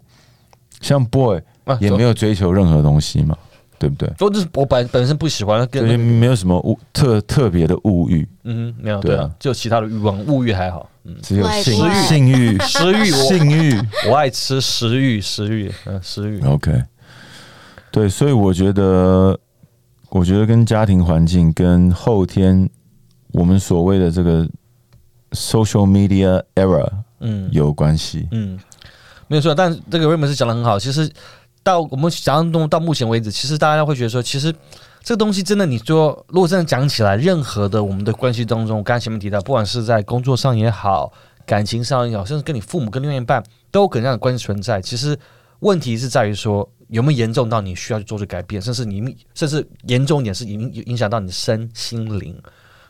像 boy 啊也没有追求任何东西嘛，对不对？都是我本本身不喜欢，跟对，没有什么物特特别的物欲，嗯没有对啊。对啊，就其他的欲望，物欲还好，嗯，只有性欲。性欲、食欲性欲。我爱吃食欲，食欲，嗯，食欲，OK，对，所以我觉得，我觉得跟家庭环境跟后天我们所谓的这个 social media error，嗯有关系。嗯，没有错。但这个 Raymond 是讲的很好，其实到我们想象中到目前为止，其实大家会觉得说，其实这个东西真的，你说如果真的讲起来，任何的我们的关系当中，我刚才前面提到，不管是在工作上也好，感情上也好，甚至跟你父母、跟另外一半，都有可能这样的关系存在。其实问题是在于说，有没有严重到你需要去做出改变，甚至你甚至严重一点是影影响到你的身心灵。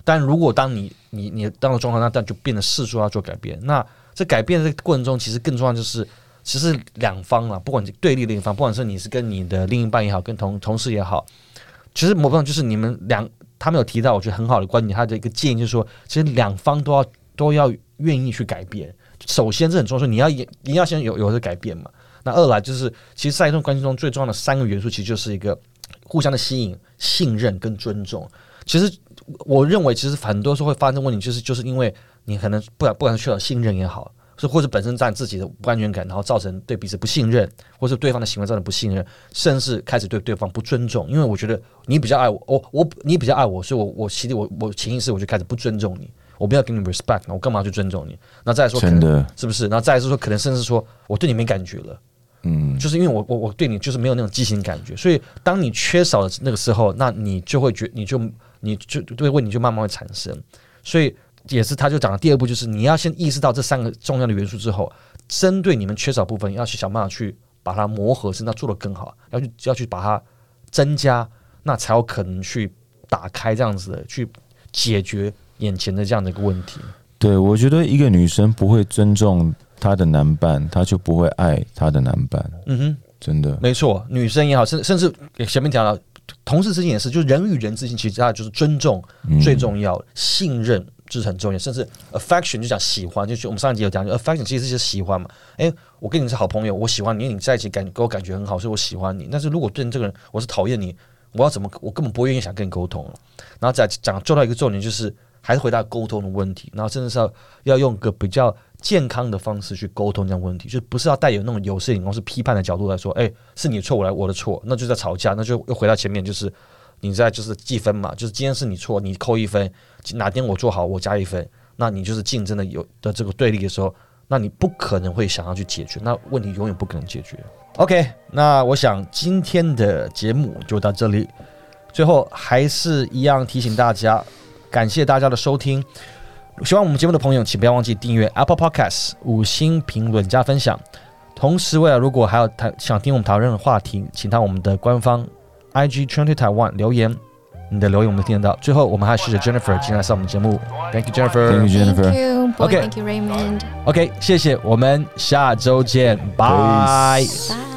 但如果当你你你当了状况，那但就变得事出要做改变。那这改变的过程中，其实更重要就是，其实两方啊，不管对立的一方，不管是你是跟你的另一半也好，跟同同事也好，其实某部分就是你们两，他们有提到我觉得很好的观点，他的一个建议就是说，其实两方都要都要愿意去改变。首先这很重要，说你要也你要先有有这改变嘛。那二来就是，其实在一段关系中最重要的三个元素，其实就是一个互相的吸引、信任跟尊重。其实我认为，其实很多时候会发生问题，就是就是因为你可能不然不管是缺少信任也好，是或者本身在自己的不安全感，然后造成对彼此不信任，或是对方的行为造成不信任，甚至开始对对方不尊重。因为我觉得你比较爱我，我我你比较爱我，所以我我其实我我潜意识我就开始不尊重你，我不要给你 respect，我干嘛去尊重你？那再说，真的，是不是？那再来是说，可能甚至说我对你没感觉了。嗯，就是因为我我我对你就是没有那种激情感觉，所以当你缺少的那个时候，那你就会觉你就你就对问题就慢慢会产生，所以也是他就讲的第二步，就是你要先意识到这三个重要的元素之后，针对你们缺少部分，要去想办法去把它磨合，甚至做得更好，要去要去把它增加，那才有可能去打开这样子的去解决眼前的这样的一个问题。对我觉得一个女生不会尊重她的男伴，她就不会爱她的男伴，嗯哼。真的。没错，女生也好，甚甚至前面讲了，同事之间也是，就是人与人之间，其实大家就是尊重嗯最重要，信任这是很重要，甚至 affection 就讲喜欢，就是我们上一集有讲，affection 其实是喜欢嘛。诶，我跟你是好朋友，我喜欢你，你在一起感给我感觉很好，所以我喜欢你。但是如果对这个人我是讨厌你，我要怎么？我根本不会愿意想跟你沟通了。然后再讲做到一个重点，就是还是回答沟通的问题，然后甚至是要要用个比较健康的方式去沟通这样问题，就不是要带有那种有色眼光、是批判的角度来说，诶，是你错，我来我的错，那就在吵架，那就又回到前面，就是你在就是计分嘛，就是今天是你错，你扣一分，哪天我做好我加一分，那你就是竞争的有的这个对立的时候，那你不可能会想要去解决，那问题永远不可能解决。OK，那我想今天的节目就到这里。最后还是一样提醒大家，感谢大家的收听。喜欢我们节目的朋友，请不要忘记订阅 Apple Podcast，五星评论加分享。同时，未来如果还有谈想听我们讨论的话题，请到我们的官方 IG Twenty Taiwan 留言，你的留言我们听得到。最后，我们还谢谢 Jennifer 今天来上我们节目，Thank you Jennifer。Thank you Jennifer。Thank you, boy. Okay. Thank you, Raymond. OK，谢谢，我们下周见，拜。